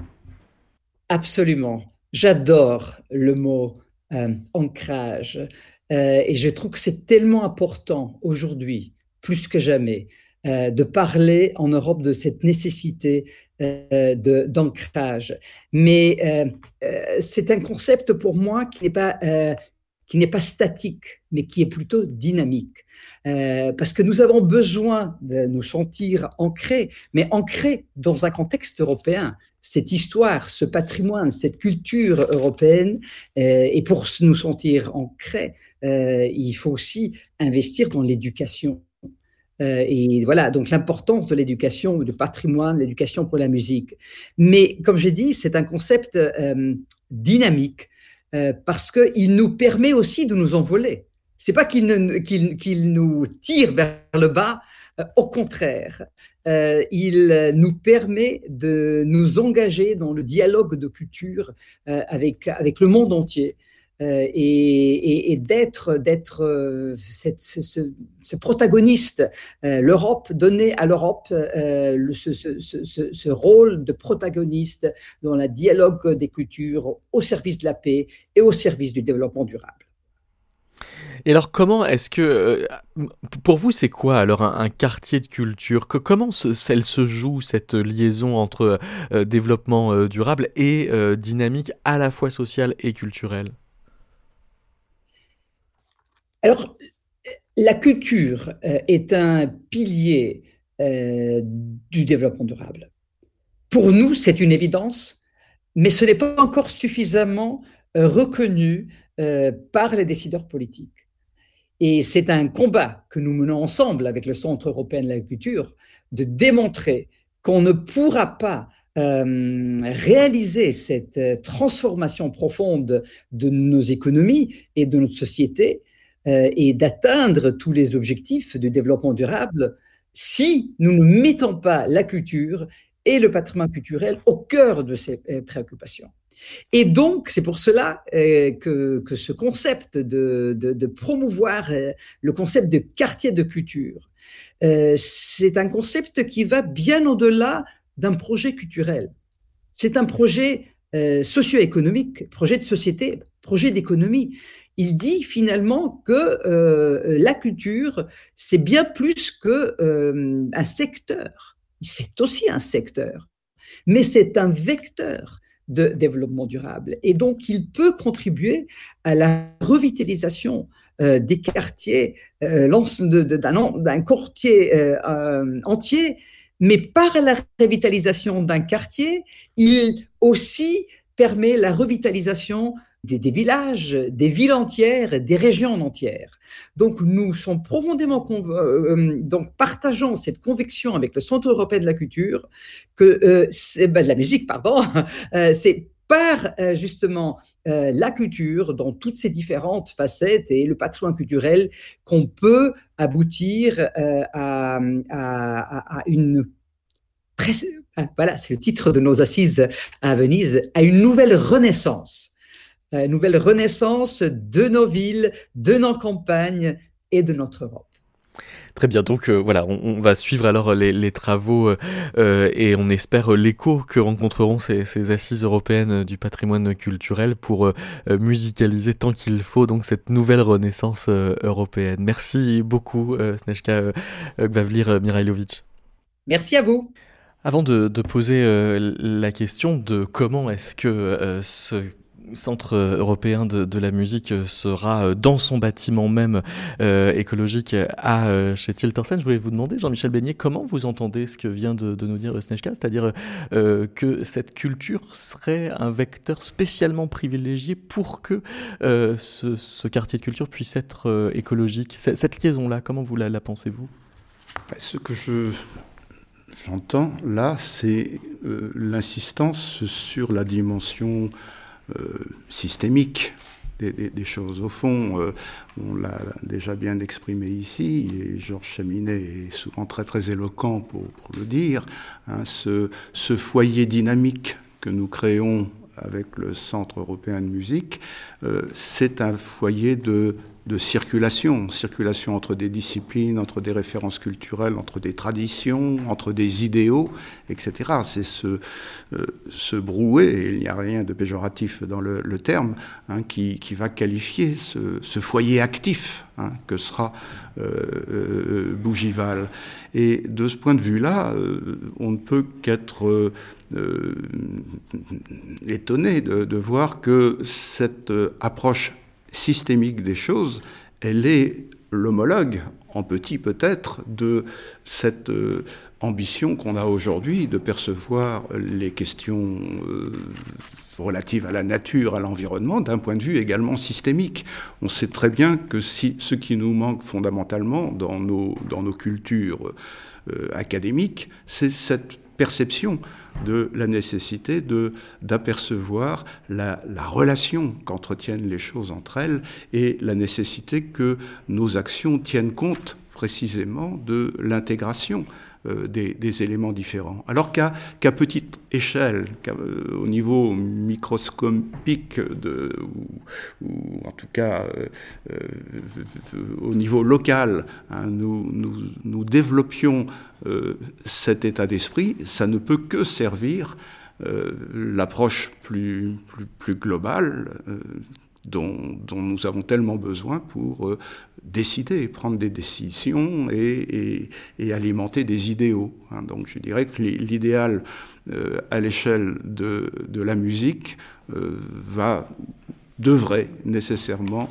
Absolument. J'adore le mot euh, ancrage euh, et je trouve que c'est tellement important aujourd'hui, plus que jamais, euh, de parler en Europe de cette nécessité d'ancrage. Mais c'est un concept pour moi qui n'est pas qui n'est pas statique, mais qui est plutôt dynamique. parce que nous avons besoin de nous sentir ancrés, mais ancrés dans un contexte européen cette histoire, ce patrimoine, cette culture européenne. Euh, et pour nous sentir ancrés, euh, il faut aussi investir dans l'éducation. et voilà, donc l'importance de l'éducation, du patrimoine, l'éducation pour la musique. Mais comme j'ai dit, c'est un concept dynamique parce qu'il nous permet aussi de nous envoler. C'est pas qu'il nous tire vers le bas, euh, au contraire, euh, il nous permet de nous engager dans le dialogue de culture euh, avec, avec le monde entier. et, d'être d'être ce, protagoniste, l'Europe donner à l'Europe ce, ce, rôle de protagoniste dans le dialogue des cultures au service de la paix et au service du développement durable. Et alors, comment est-ce que, euh, pour vous, c'est quoi alors un, quartier de culture? Comment se, elle se joue cette liaison entre euh, développement euh, durable et dynamique à la fois sociale et culturelle? Alors, la culture est un pilier du développement durable. Pour nous, c'est une évidence, mais ce n'est pas encore suffisamment reconnu par les décideurs politiques. Et c'est un combat que nous menons ensemble avec le Centre européen de l'agriculture de démontrer qu'on ne pourra pas euh, réaliser cette euh, transformation profonde de nos économies et de notre société euh, et d'atteindre tous les objectifs du développement durable si nous ne mettons pas la culture et le patrimoine culturel au cœur de ces préoccupations. Et donc, c'est pour cela euh, que, ce concept de, promouvoir euh, le concept de quartier de culture, euh, c'est un concept qui va bien au-delà d'un projet culturel. C'est un projet socio-économique, projet de société, projet d'économie. Il dit finalement que la culture, c'est bien plus qu'un un secteur. C'est aussi un secteur, mais c'est un vecteur de développement durable. Et donc, il peut contribuer à la revitalisation euh, des quartiers, euh, d'un quartier euh, entier, mais par la revitalisation d'un quartier, il aussi permet la revitalisation des, villages, des villes entières, des régions entières. Donc nous sommes profondément euh, euh, donc partageons cette conviction avec le Centre européen de la culture que euh, ben, de la musique pardon, c'est par justement la culture dans toutes ses différentes facettes et le patrimoine culturel qu'on peut aboutir à, à, une voilà, c'est le titre de nos assises à Venise, à une nouvelle renaissance une nouvelle renaissance de nos villes, de nos campagnes et de notre Europe. Très bien, donc euh, voilà, on, va suivre alors les, travaux euh, et on espère l'écho que rencontreront ces, assises européennes du patrimoine culturel pour euh, musicaliser tant qu'il faut donc cette nouvelle renaissance européenne. Merci beaucoup Snejka Gvavlir Mirailovic. Merci à vous. Avant de, de poser la question de comment est-ce que ce Centre européen de, la musique sera euh, dans son bâtiment même euh, écologique à euh, chez Tiltersen. Je voulais vous demander, Jean-Michel Beignet, comment vous entendez ce que vient de, nous dire Snejka, c'est-à-dire que cette culture serait un vecteur spécialement privilégié pour que ce, quartier de culture puisse être écologique. Cette liaison-là, comment vous la, pensez-vous? Bah, Ce que je j'entends là, c'est l'insistance sur la dimension euh, systémique des, choses. Au fond, euh, on l'a déjà bien exprimé ici, et Georges Chaminet est souvent très très éloquent pour, le dire, hein, ce, ce, foyer dynamique que nous créons avec le Centre européen de musique, euh, c'est un foyer de de circulation, circulation entre des disciplines, entre des références culturelles, entre des traditions, entre des idéaux, etc. C'est ce, euh, ce brouet, et il n'y a rien de péjoratif dans le, terme, hein, qui, qui, va qualifier ce, ce foyer actif hein, que sera euh, euh, Bougival. Et de ce point de vue-là, on ne peut qu'être étonné de, de, voir que cette approche systémique des choses, elle est l'homologue, en petit peut-être, de cette euh, ambition qu'on a aujourd'hui de percevoir les questions relatives à la nature, à l'environnement, d'un point de vue également systémique. On sait très bien que ce qui nous manque fondamentalement dans nos, dans nos cultures académiques, c'est cette perception de la nécessité de d'apercevoir la, la, relation qu'entretiennent les choses entre elles et la nécessité que nos actions tiennent compte précisément de l'intégration euh, des, éléments différents. Alors qu'à petite échelle, euh, au niveau microscopique, ou, en tout cas euh, au niveau local, hein, nous, développions cet état d'esprit, ça ne peut que servir l'approche plus, globale dont, nous avons tellement besoin pour euh, décider, prendre des décisions et, alimenter des idéaux. Hein. Donc je dirais que l'idéal euh, à l'échelle de, la musique euh, va devrait nécessairement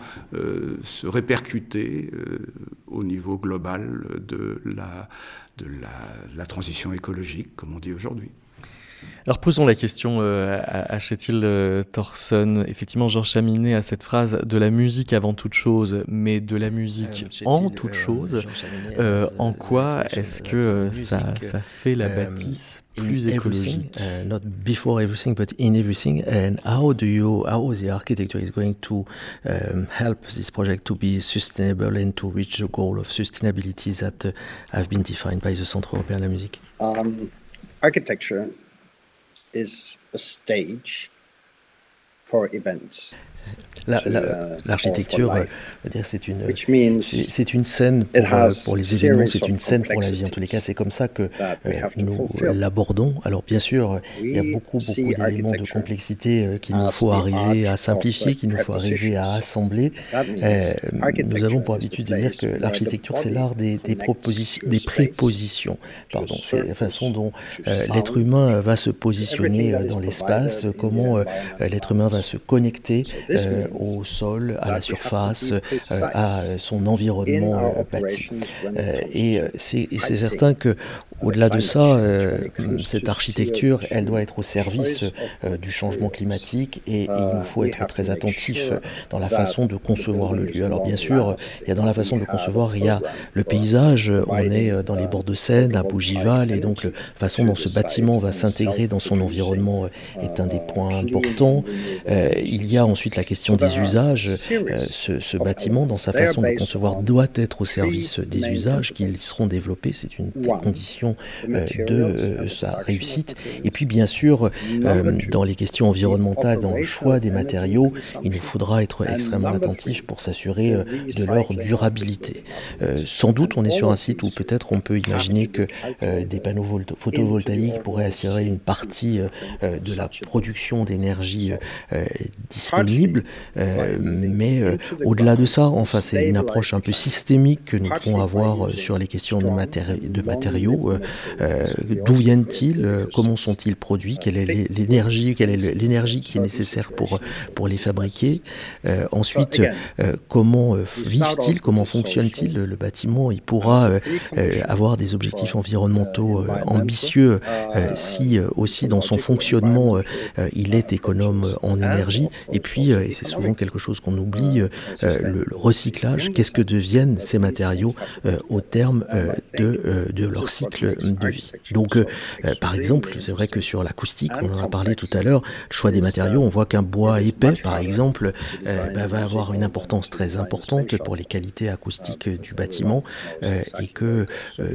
se répercuter au niveau global de la, de la transition écologique, comme on dit aujourd'hui. Alors posons la question euh, à, Chétil euh, Thorson. Effectivement, Georges Chaminet a cette phrase de la musique avant toute chose, mais de la musique euh, en toute chose. en quoi est-ce que ça, ça, fait la bâtisse plus écologique uh, Not before everything, but in everything. And how do you, how the architecture is going to um, help this project to be sustainable and to reach the goal of sustainability that uh, have been defined by the Centre européen de la musique? Um, architecture is a stage for events. L'architecture, la, euh, c'est une, c'est une scène pour, euh, pour, les événements, c'est une scène pour la vie. En tous les cas, c'est comme ça que euh, nous l'abordons. Alors, bien sûr, il y a beaucoup, beaucoup d'éléments de complexité qu'il nous faut arriver à simplifier, qu'il nous faut arriver à assembler. nous avons pour habitude de dire que l'architecture, c'est l'art des, des, propositions, des prépositions. Pardon, c'est la façon dont l'être humain va se positionner dans l'espace, comment l'être humain va se connecter euh, au sol, à la surface, euh, à son environnement euh, bâti. et c'est certain que au-delà de ça, euh, cette architecture, elle doit être au service euh, du changement climatique et, il nous faut être très attentif dans la façon de concevoir le lieu. Alors bien sûr, il y a dans la façon de concevoir, il y a le paysage, on est euh, dans les bords de Seine, à Bougival, et donc la façon dont ce bâtiment va s'intégrer dans son environnement est un des points importants. il y a ensuite la question des usages. Ce, ce, bâtiment, dans sa façon de concevoir, doit être au service des usages qui seront développés. C'est une des euh, de euh, sa réussite. Et puis bien sûr, euh, dans les questions environnementales, dans le choix des matériaux, il nous faudra être extrêmement attentif pour s'assurer de leur durabilité. sans doute, on est sur un site où peut-être on peut imaginer que des panneaux photovoltaïques pourraient assurer une partie de la production d'énergie disponible, mais au-delà de ça, enfin, c'est une approche un peu systémique que nous pouvons avoir sur les questions de, de matériaux. Euh, d'où viennent-ils? Euh, Comment sont-ils produits? Quelle est l'énergie Quelle est l'énergie qui est nécessaire pour, pour les fabriquer? Euh, Ensuite, comment vivent-ils? Comment fonctionne-t-il le, bâtiment? Il pourra avoir des objectifs environnementaux ambitieux si aussi dans son fonctionnement il est économe en énergie. Et puis, et c'est souvent quelque chose qu'on oublie, le, recyclage. Qu'est-ce que deviennent ces matériaux au terme de, de leur cycle de vie. Donc, euh, euh, par exemple, c'est vrai que sur l'acoustique, on en a parlé tout à l'heure, le choix des matériaux, on voit qu'un bois épais, par exemple, euh, bah, va avoir une importance très importante pour les qualités acoustiques du bâtiment et que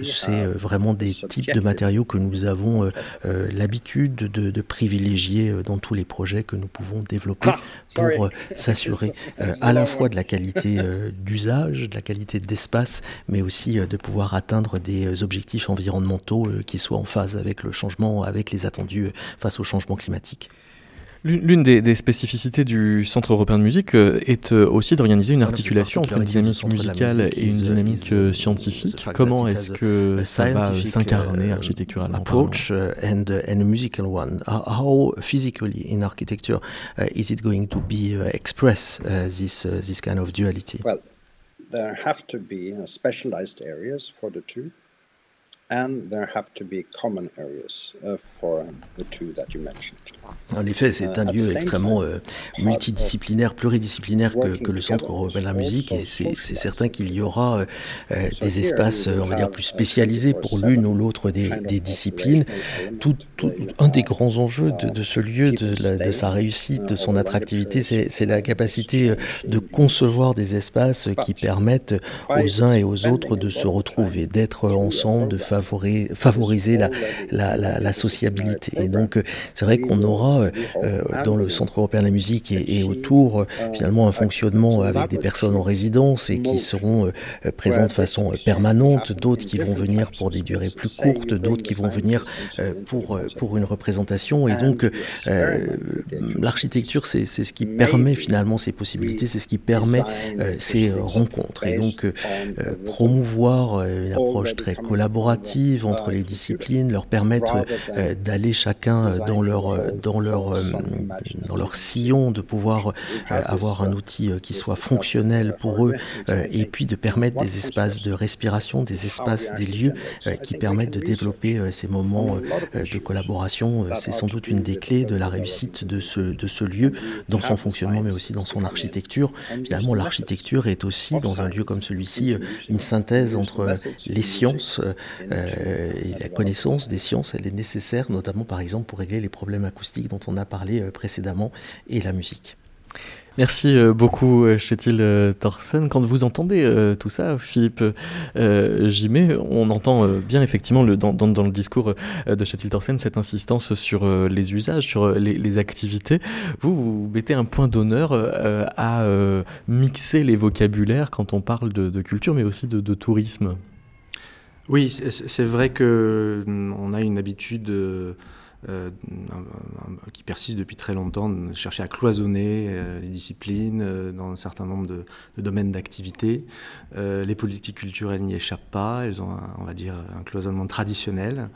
c'est vraiment des types de matériaux que nous avons l'habitude de, de, privilégier dans tous les projets que nous pouvons développer pour s'assurer à la fois de la qualité d'usage, de la qualité d'espace, mais aussi de pouvoir atteindre des objectifs environnementaux euh, qui soient en phase avec le changement, avec les attendus euh, face au changement climatique. L'une des, spécificités du Centre européen de musique euh, est aussi d'organiser une articulation entre une dynamique musicale et une dynamique scientifique. Comment est-ce que ça va s'incarner architecturalement Approach and, and a musical one. How physically in architecture uh, is it going to be uh, express uh, this this kind of duality? Well, there have to be specialized areas for the two. And there have to be common areas uh, for the two that you mentioned. En effet, c'est un lieu extrêmement euh, multidisciplinaire, pluridisciplinaire que, que, le Centre européen de la musique, et c'est certain qu'il y aura euh, euh des espaces, on va dire, plus spécialisés pour l'une ou l'autre des, des, disciplines. Tout, tout, un des grands enjeux de, de ce lieu, de, la, de, sa réussite, de son attractivité, c'est la capacité euh, de concevoir des espaces qui permettent aux uns et aux autres de se retrouver, d'être ensemble, de favoriser la, la, la, la sociabilité. Et donc, c'est vrai qu'on aura euh, euh, dans le Centre européen de la musique et, autour finalement un fonctionnement avec des personnes en résidence et qui seront euh, présentes de façon permanente, d'autres qui vont venir pour des durées plus courtes, d'autres qui vont venir pour, pour une représentation. Et donc l'architecture, c'est ce qui permet finalement ces possibilités, c'est ce qui permet ces rencontres. Et donc promouvoir une approche très collaborative entre les disciplines, leur permettre d'aller chacun dans leur, dans leur, euh, dans leur sillon, de pouvoir euh, avoir un outil euh, qui soit fonctionnel pour eux, et puis de permettre des espaces de respiration, des espaces, des lieux qui permettent de développer ces moments de collaboration. C'est sans doute une des clés de la réussite de ce, de ce lieu, dans son fonctionnement, mais aussi dans son architecture. Finalement, l'architecture est aussi, dans un lieu comme celui-ci, une synthèse entre les sciences et la connaissance des sciences. Elle est nécessaire, notamment par exemple pour régler les problèmes acoustiques dont on a parlé euh, précédemment et la musique. Merci euh, beaucoup, euh, Chétil Thorsen. Quand vous entendez tout ça, Philippe Jimet, on entend bien effectivement le, dans, dans, le discours de Chétil Thorsen cette insistance sur les usages, sur les, activités. Vous, vous mettez un point d'honneur à mixer les vocabulaires quand on parle de, culture, mais aussi de, de tourisme. Oui, c'est vrai que hum, on a une habitude euh, qui persiste depuis très longtemps, de chercher à cloisonner euh, les disciplines euh, dans un certain nombre de, domaines d'activité. les politiques culturelles n'y échappent pas, elles ont, on va dire, un cloisonnement traditionnel,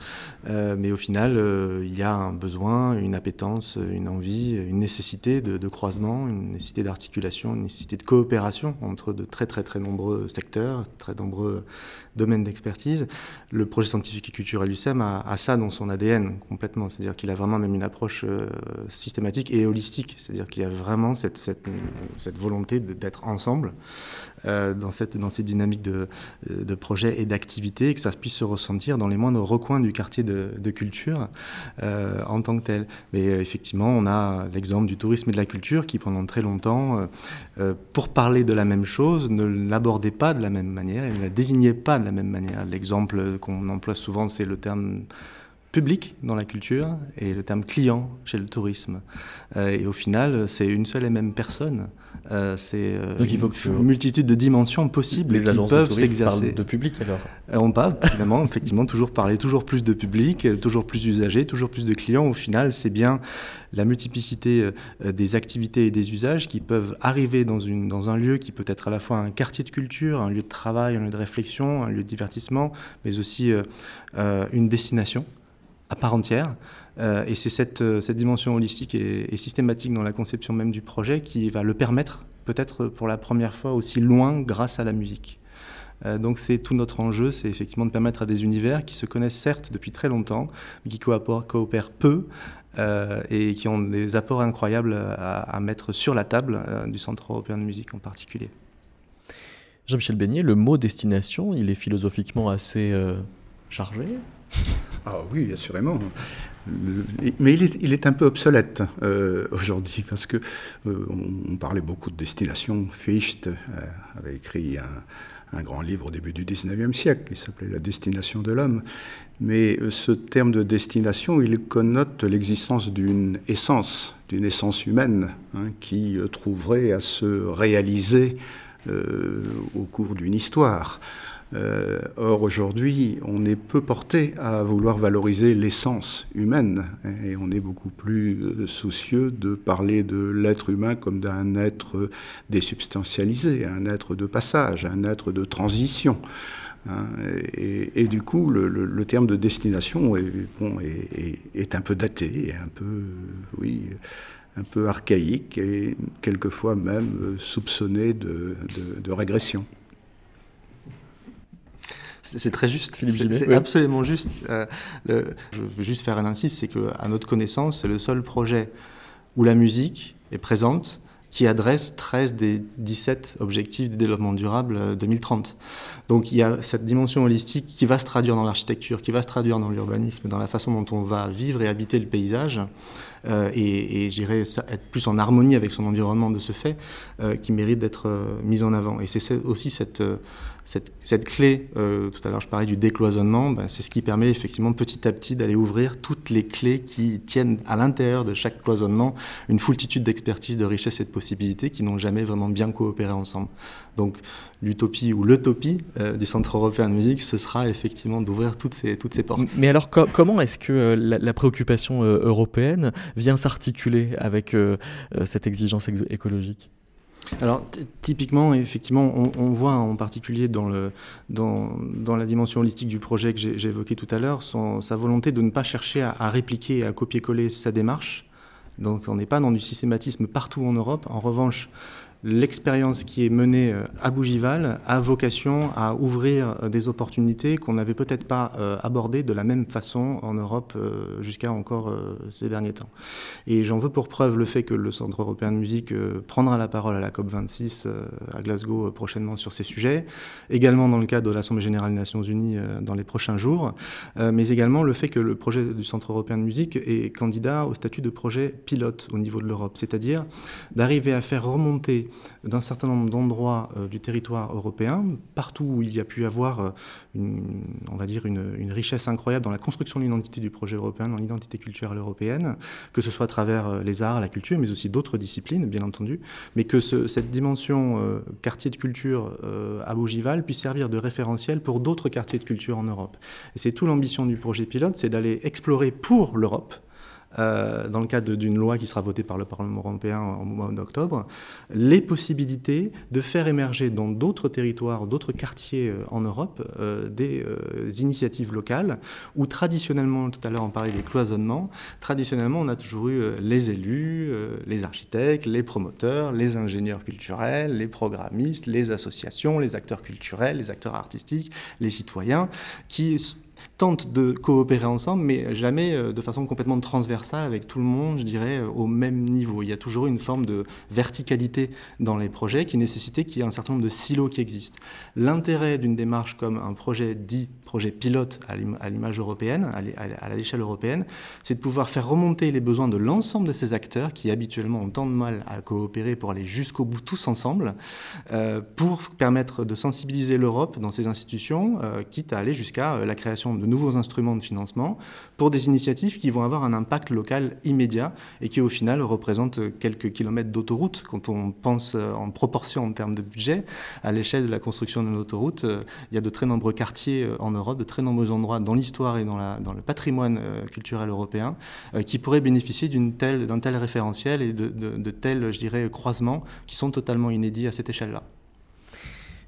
mais au final, il y a un besoin, une appétence, une envie, une nécessité de, croisement, une nécessité d'articulation, une nécessité de coopération entre de très très très nombreux secteurs, très nombreux domaine d'expertise. Le projet scientifique et culturel du SEM a, ça dans son ADN complètement. C'est-à-dire qu'il a vraiment même une approche euh, systématique et holistique. C'est-à-dire qu'il y a vraiment cette, volonté d'être ensemble euh, dans, cette, dans ces dynamiques de, de projet et d'activité et que ça puisse se ressentir dans les moindres recoins du quartier de, culture euh, en tant que tel. Mais effectivement, on a l'exemple du tourisme et de la culture qui, pendant très longtemps, pour parler de la même chose, ne l'abordait pas de la même manière et ne la désignait pas de la même manière. L'exemple qu'on emploie souvent, c'est le terme public dans la culture et le terme client chez le tourisme. Euh, et au final, c'est une seule et même personne. Euh, c'est euh, une multitude de dimensions possibles les qui peuvent s'exercer. De public alors On parle finalement, effectivement, toujours parler toujours plus de public, toujours plus d'usagers, toujours plus de clients. Au final, c'est bien la multiplicité des activités et des usages qui peuvent arriver dans, une, dans un lieu qui peut être à la fois un quartier de culture, un lieu de travail, un lieu de réflexion, un lieu de divertissement, mais aussi une destination à part entière. Euh, et c'est cette, euh, cette, dimension holistique et, systématique dans la conception même du projet qui va le permettre, peut-être pour la première fois aussi loin grâce à la musique. Euh, donc c'est tout notre enjeu, c'est effectivement de permettre à des univers qui se connaissent certes depuis très longtemps, mais qui coopèrent, peu et qui ont des apports incroyables à mettre sur la table du Centre européen de musique en particulier. Jean-Michel Beignet, le mot destination, il est philosophiquement assez chargé ah oui, assurément. Mais il est, un peu obsolète euh, aujourd'hui parce que euh, on, parlait beaucoup de destination. Fichte euh, avait écrit un, un, grand livre au début du 19e siècle qui s'appelait La destination de l'homme. Mais ce terme de destination, il connote l'existence d'une essence, d'une essence humaine hein, qui trouverait à se réaliser au cours d'une histoire. Euh, or, aujourd'hui, on est peu porté à vouloir valoriser l'essence humaine et on est beaucoup plus euh, soucieux de parler de l'être humain comme d'un être désubstantialisé, un être de passage, un être de transition. Hein. et, du coup, le, terme de destination est, un peu daté, un peu, oui, un peu archaïque et quelquefois même soupçonné de régression. C'est très juste, Philippe C'est absolument juste. Euh, je veux juste faire un insiste, c'est qu'à notre connaissance, c'est le seul projet où la musique est présente qui adresse 13 des 17 objectifs de développement durable 2030. Euh, Donc il y a cette dimension holistique qui va se traduire dans l'architecture, qui va se traduire dans l'urbanisme, dans la façon dont on va vivre et habiter le paysage, euh, et, et j'irais être plus en harmonie avec son environnement de ce fait, euh, qui mérite d'être euh, mise en avant. Et c'est aussi cette, cette, clé, tout à l'heure je parlais du décloisonnement, ben, c'est ce qui permet effectivement petit à petit d'aller ouvrir toutes les clés qui tiennent à l'intérieur de chaque cloisonnement une foultitude d'expertise, de richesse et de possibilités qui n'ont jamais vraiment bien coopéré ensemble. Donc l'utopie ou l'utopie du Centre européen de musique, ce sera effectivement d'ouvrir toutes ces, toutes ces portes. Mais alors comment est-ce que la, la, préoccupation européenne vient s'articuler avec euh, euh, cette exigence écologique? Alors typiquement, effectivement, on, voit en particulier dans, la dimension holistique du projet que j'ai évoqué tout à l'heure, sa volonté de ne pas chercher à, à répliquer et à copier-coller sa démarche. Donc on n'est pas dans du systématisme partout en Europe. En revanche, l'expérience qui est menée euh, à Bougival a vocation à ouvrir euh, des opportunités qu'on n'avait peut-être pas euh, abordées de la même façon en Europe jusqu'à encore ces derniers temps. Et j'en veux pour preuve le fait que le Centre européen de musique prendra la parole à la COP26 à Glasgow prochainement sur ces sujets, également dans le cadre de l'Assemblée générale des Nations unies dans les prochains jours, mais également le fait que le projet du Centre européen de musique est candidat au statut de projet pilote au niveau de l'Europe, c'est-à-dire d'arriver à faire remonter d'un certain nombre d'endroits euh, du territoire européen, partout où il y a pu avoir, euh, une, on va dire, une, richesse incroyable dans la construction de l'identité du projet européen, dans l'identité culturelle européenne, que ce soit à travers euh, les arts, la culture, mais aussi d'autres disciplines, bien entendu, mais que cette dimension quartier de culture à Bougival puisse servir de référentiel pour d'autres quartiers de culture en Europe. Et c'est tout l'ambition du projet pilote, c'est d'aller explorer pour l'Europe euh, dans le cadre d'une loi qui sera votée par le Parlement européen en mois d'octobre, les possibilités de faire émerger dans d'autres territoires, d'autres quartiers euh, en Europe, euh, des initiatives locales où traditionnellement, tout à l'heure on parlait des cloisonnements, traditionnellement on a toujours eu les élus, les architectes, les promoteurs, les ingénieurs culturels, les programmistes, les associations, les acteurs culturels, les acteurs artistiques, les citoyens, qui tentent de coopérer ensemble, mais jamais euh, de façon complètement transversale avec tout le monde, je dirais, euh, au même niveau. Il y a toujours une forme de verticalité dans les projets qui nécessitait qu'il y ait un certain nombre de silos qui existent. L'intérêt d'une démarche comme un projet dit projet pilote à l'image européenne, à l'échelle européenne, c'est de pouvoir faire remonter les besoins de l'ensemble de ces acteurs qui habituellement ont tant de mal à coopérer pour aller jusqu'au bout tous ensemble, euh, pour permettre de sensibiliser l'Europe dans ses institutions, quitte à aller jusqu'à la création de nouveaux instruments de financement pour des initiatives qui vont avoir un impact local immédiat et qui au final représentent quelques kilomètres d'autoroute. Quand on pense euh, en proportion en termes de budget, à l'échelle de la construction d'une autoroute, euh, il y a de très nombreux quartiers euh, en Europe, de très nombreux endroits dans l'histoire et dans, le patrimoine culturel européen qui pourraient bénéficier d'un tel, référentiel et de, de, de tels, je dirais, croisements qui sont totalement inédits à cette échelle-là.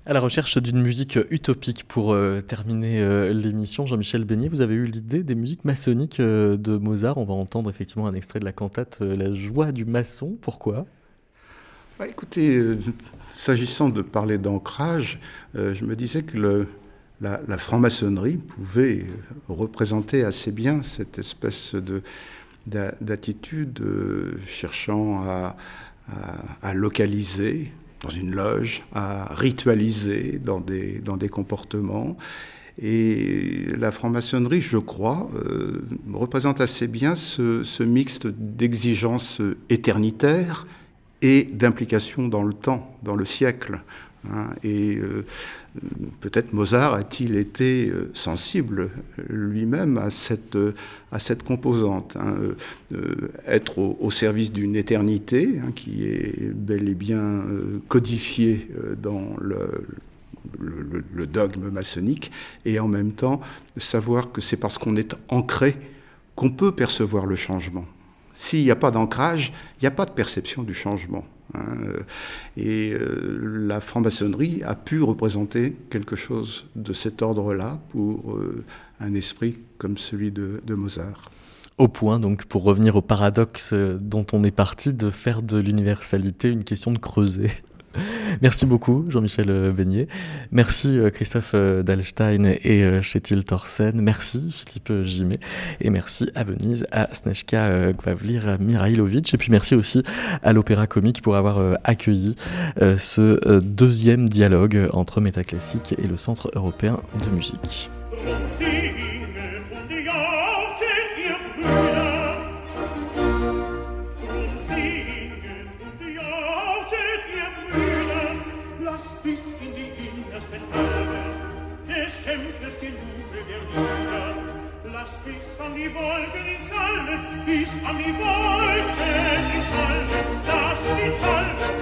À la recherche d'une musique utopique pour euh, terminer euh, l'émission, Jean-Michel Beignet, vous avez eu l'idée des musiques maçonniques euh, de Mozart. On va entendre effectivement un extrait de la cantate La joie du maçon. Pourquoi? Bah, Écoutez, s'agissant de parler d'ancrage, je me disais que la, franc-maçonnerie pouvait représenter assez bien cette espèce de d'attitude cherchant à localiser dans une loge, à ritualiser dans des, dans des comportements. Et la franc-maçonnerie, je crois, euh, représente assez bien ce, ce mixte d'exigences éternitaires et d'implication dans le temps, dans le siècle. Hein. et euh, peut-être Mozart a-t-il été euh, sensible lui-même à cette, euh, à cette composante, hein, être au, service d'une éternité hein, qui est bel et bien codifiée dans le, le, dogme maçonnique, et en même temps savoir que c'est parce qu'on est ancré qu'on peut percevoir le changement. S'il n'y a pas d'ancrage, il n'y a pas de perception du changement. Hein, euh, et euh, la franc-maçonnerie a pu représenter quelque chose de cet ordre-là pour euh, un esprit comme celui de, Mozart. Au point, donc, pour revenir au paradoxe dont on est parti, de faire de l'universalité une question de creuser. Merci beaucoup, Jean-Michel Beignet. Merci, Christophe Dalstein et Chetil Thorsen. Merci, Philippe Gimet. Et merci à Venise, à Snezhka Gvavlir Mirailovic. Et puis merci aussi à l'Opéra Comique pour avoir accueilli ce deuxième dialogue entre Métaclassique et le Centre européen de musique. die Wolken in Schalle, bis an die Wolken in Schalle, lass die Schalle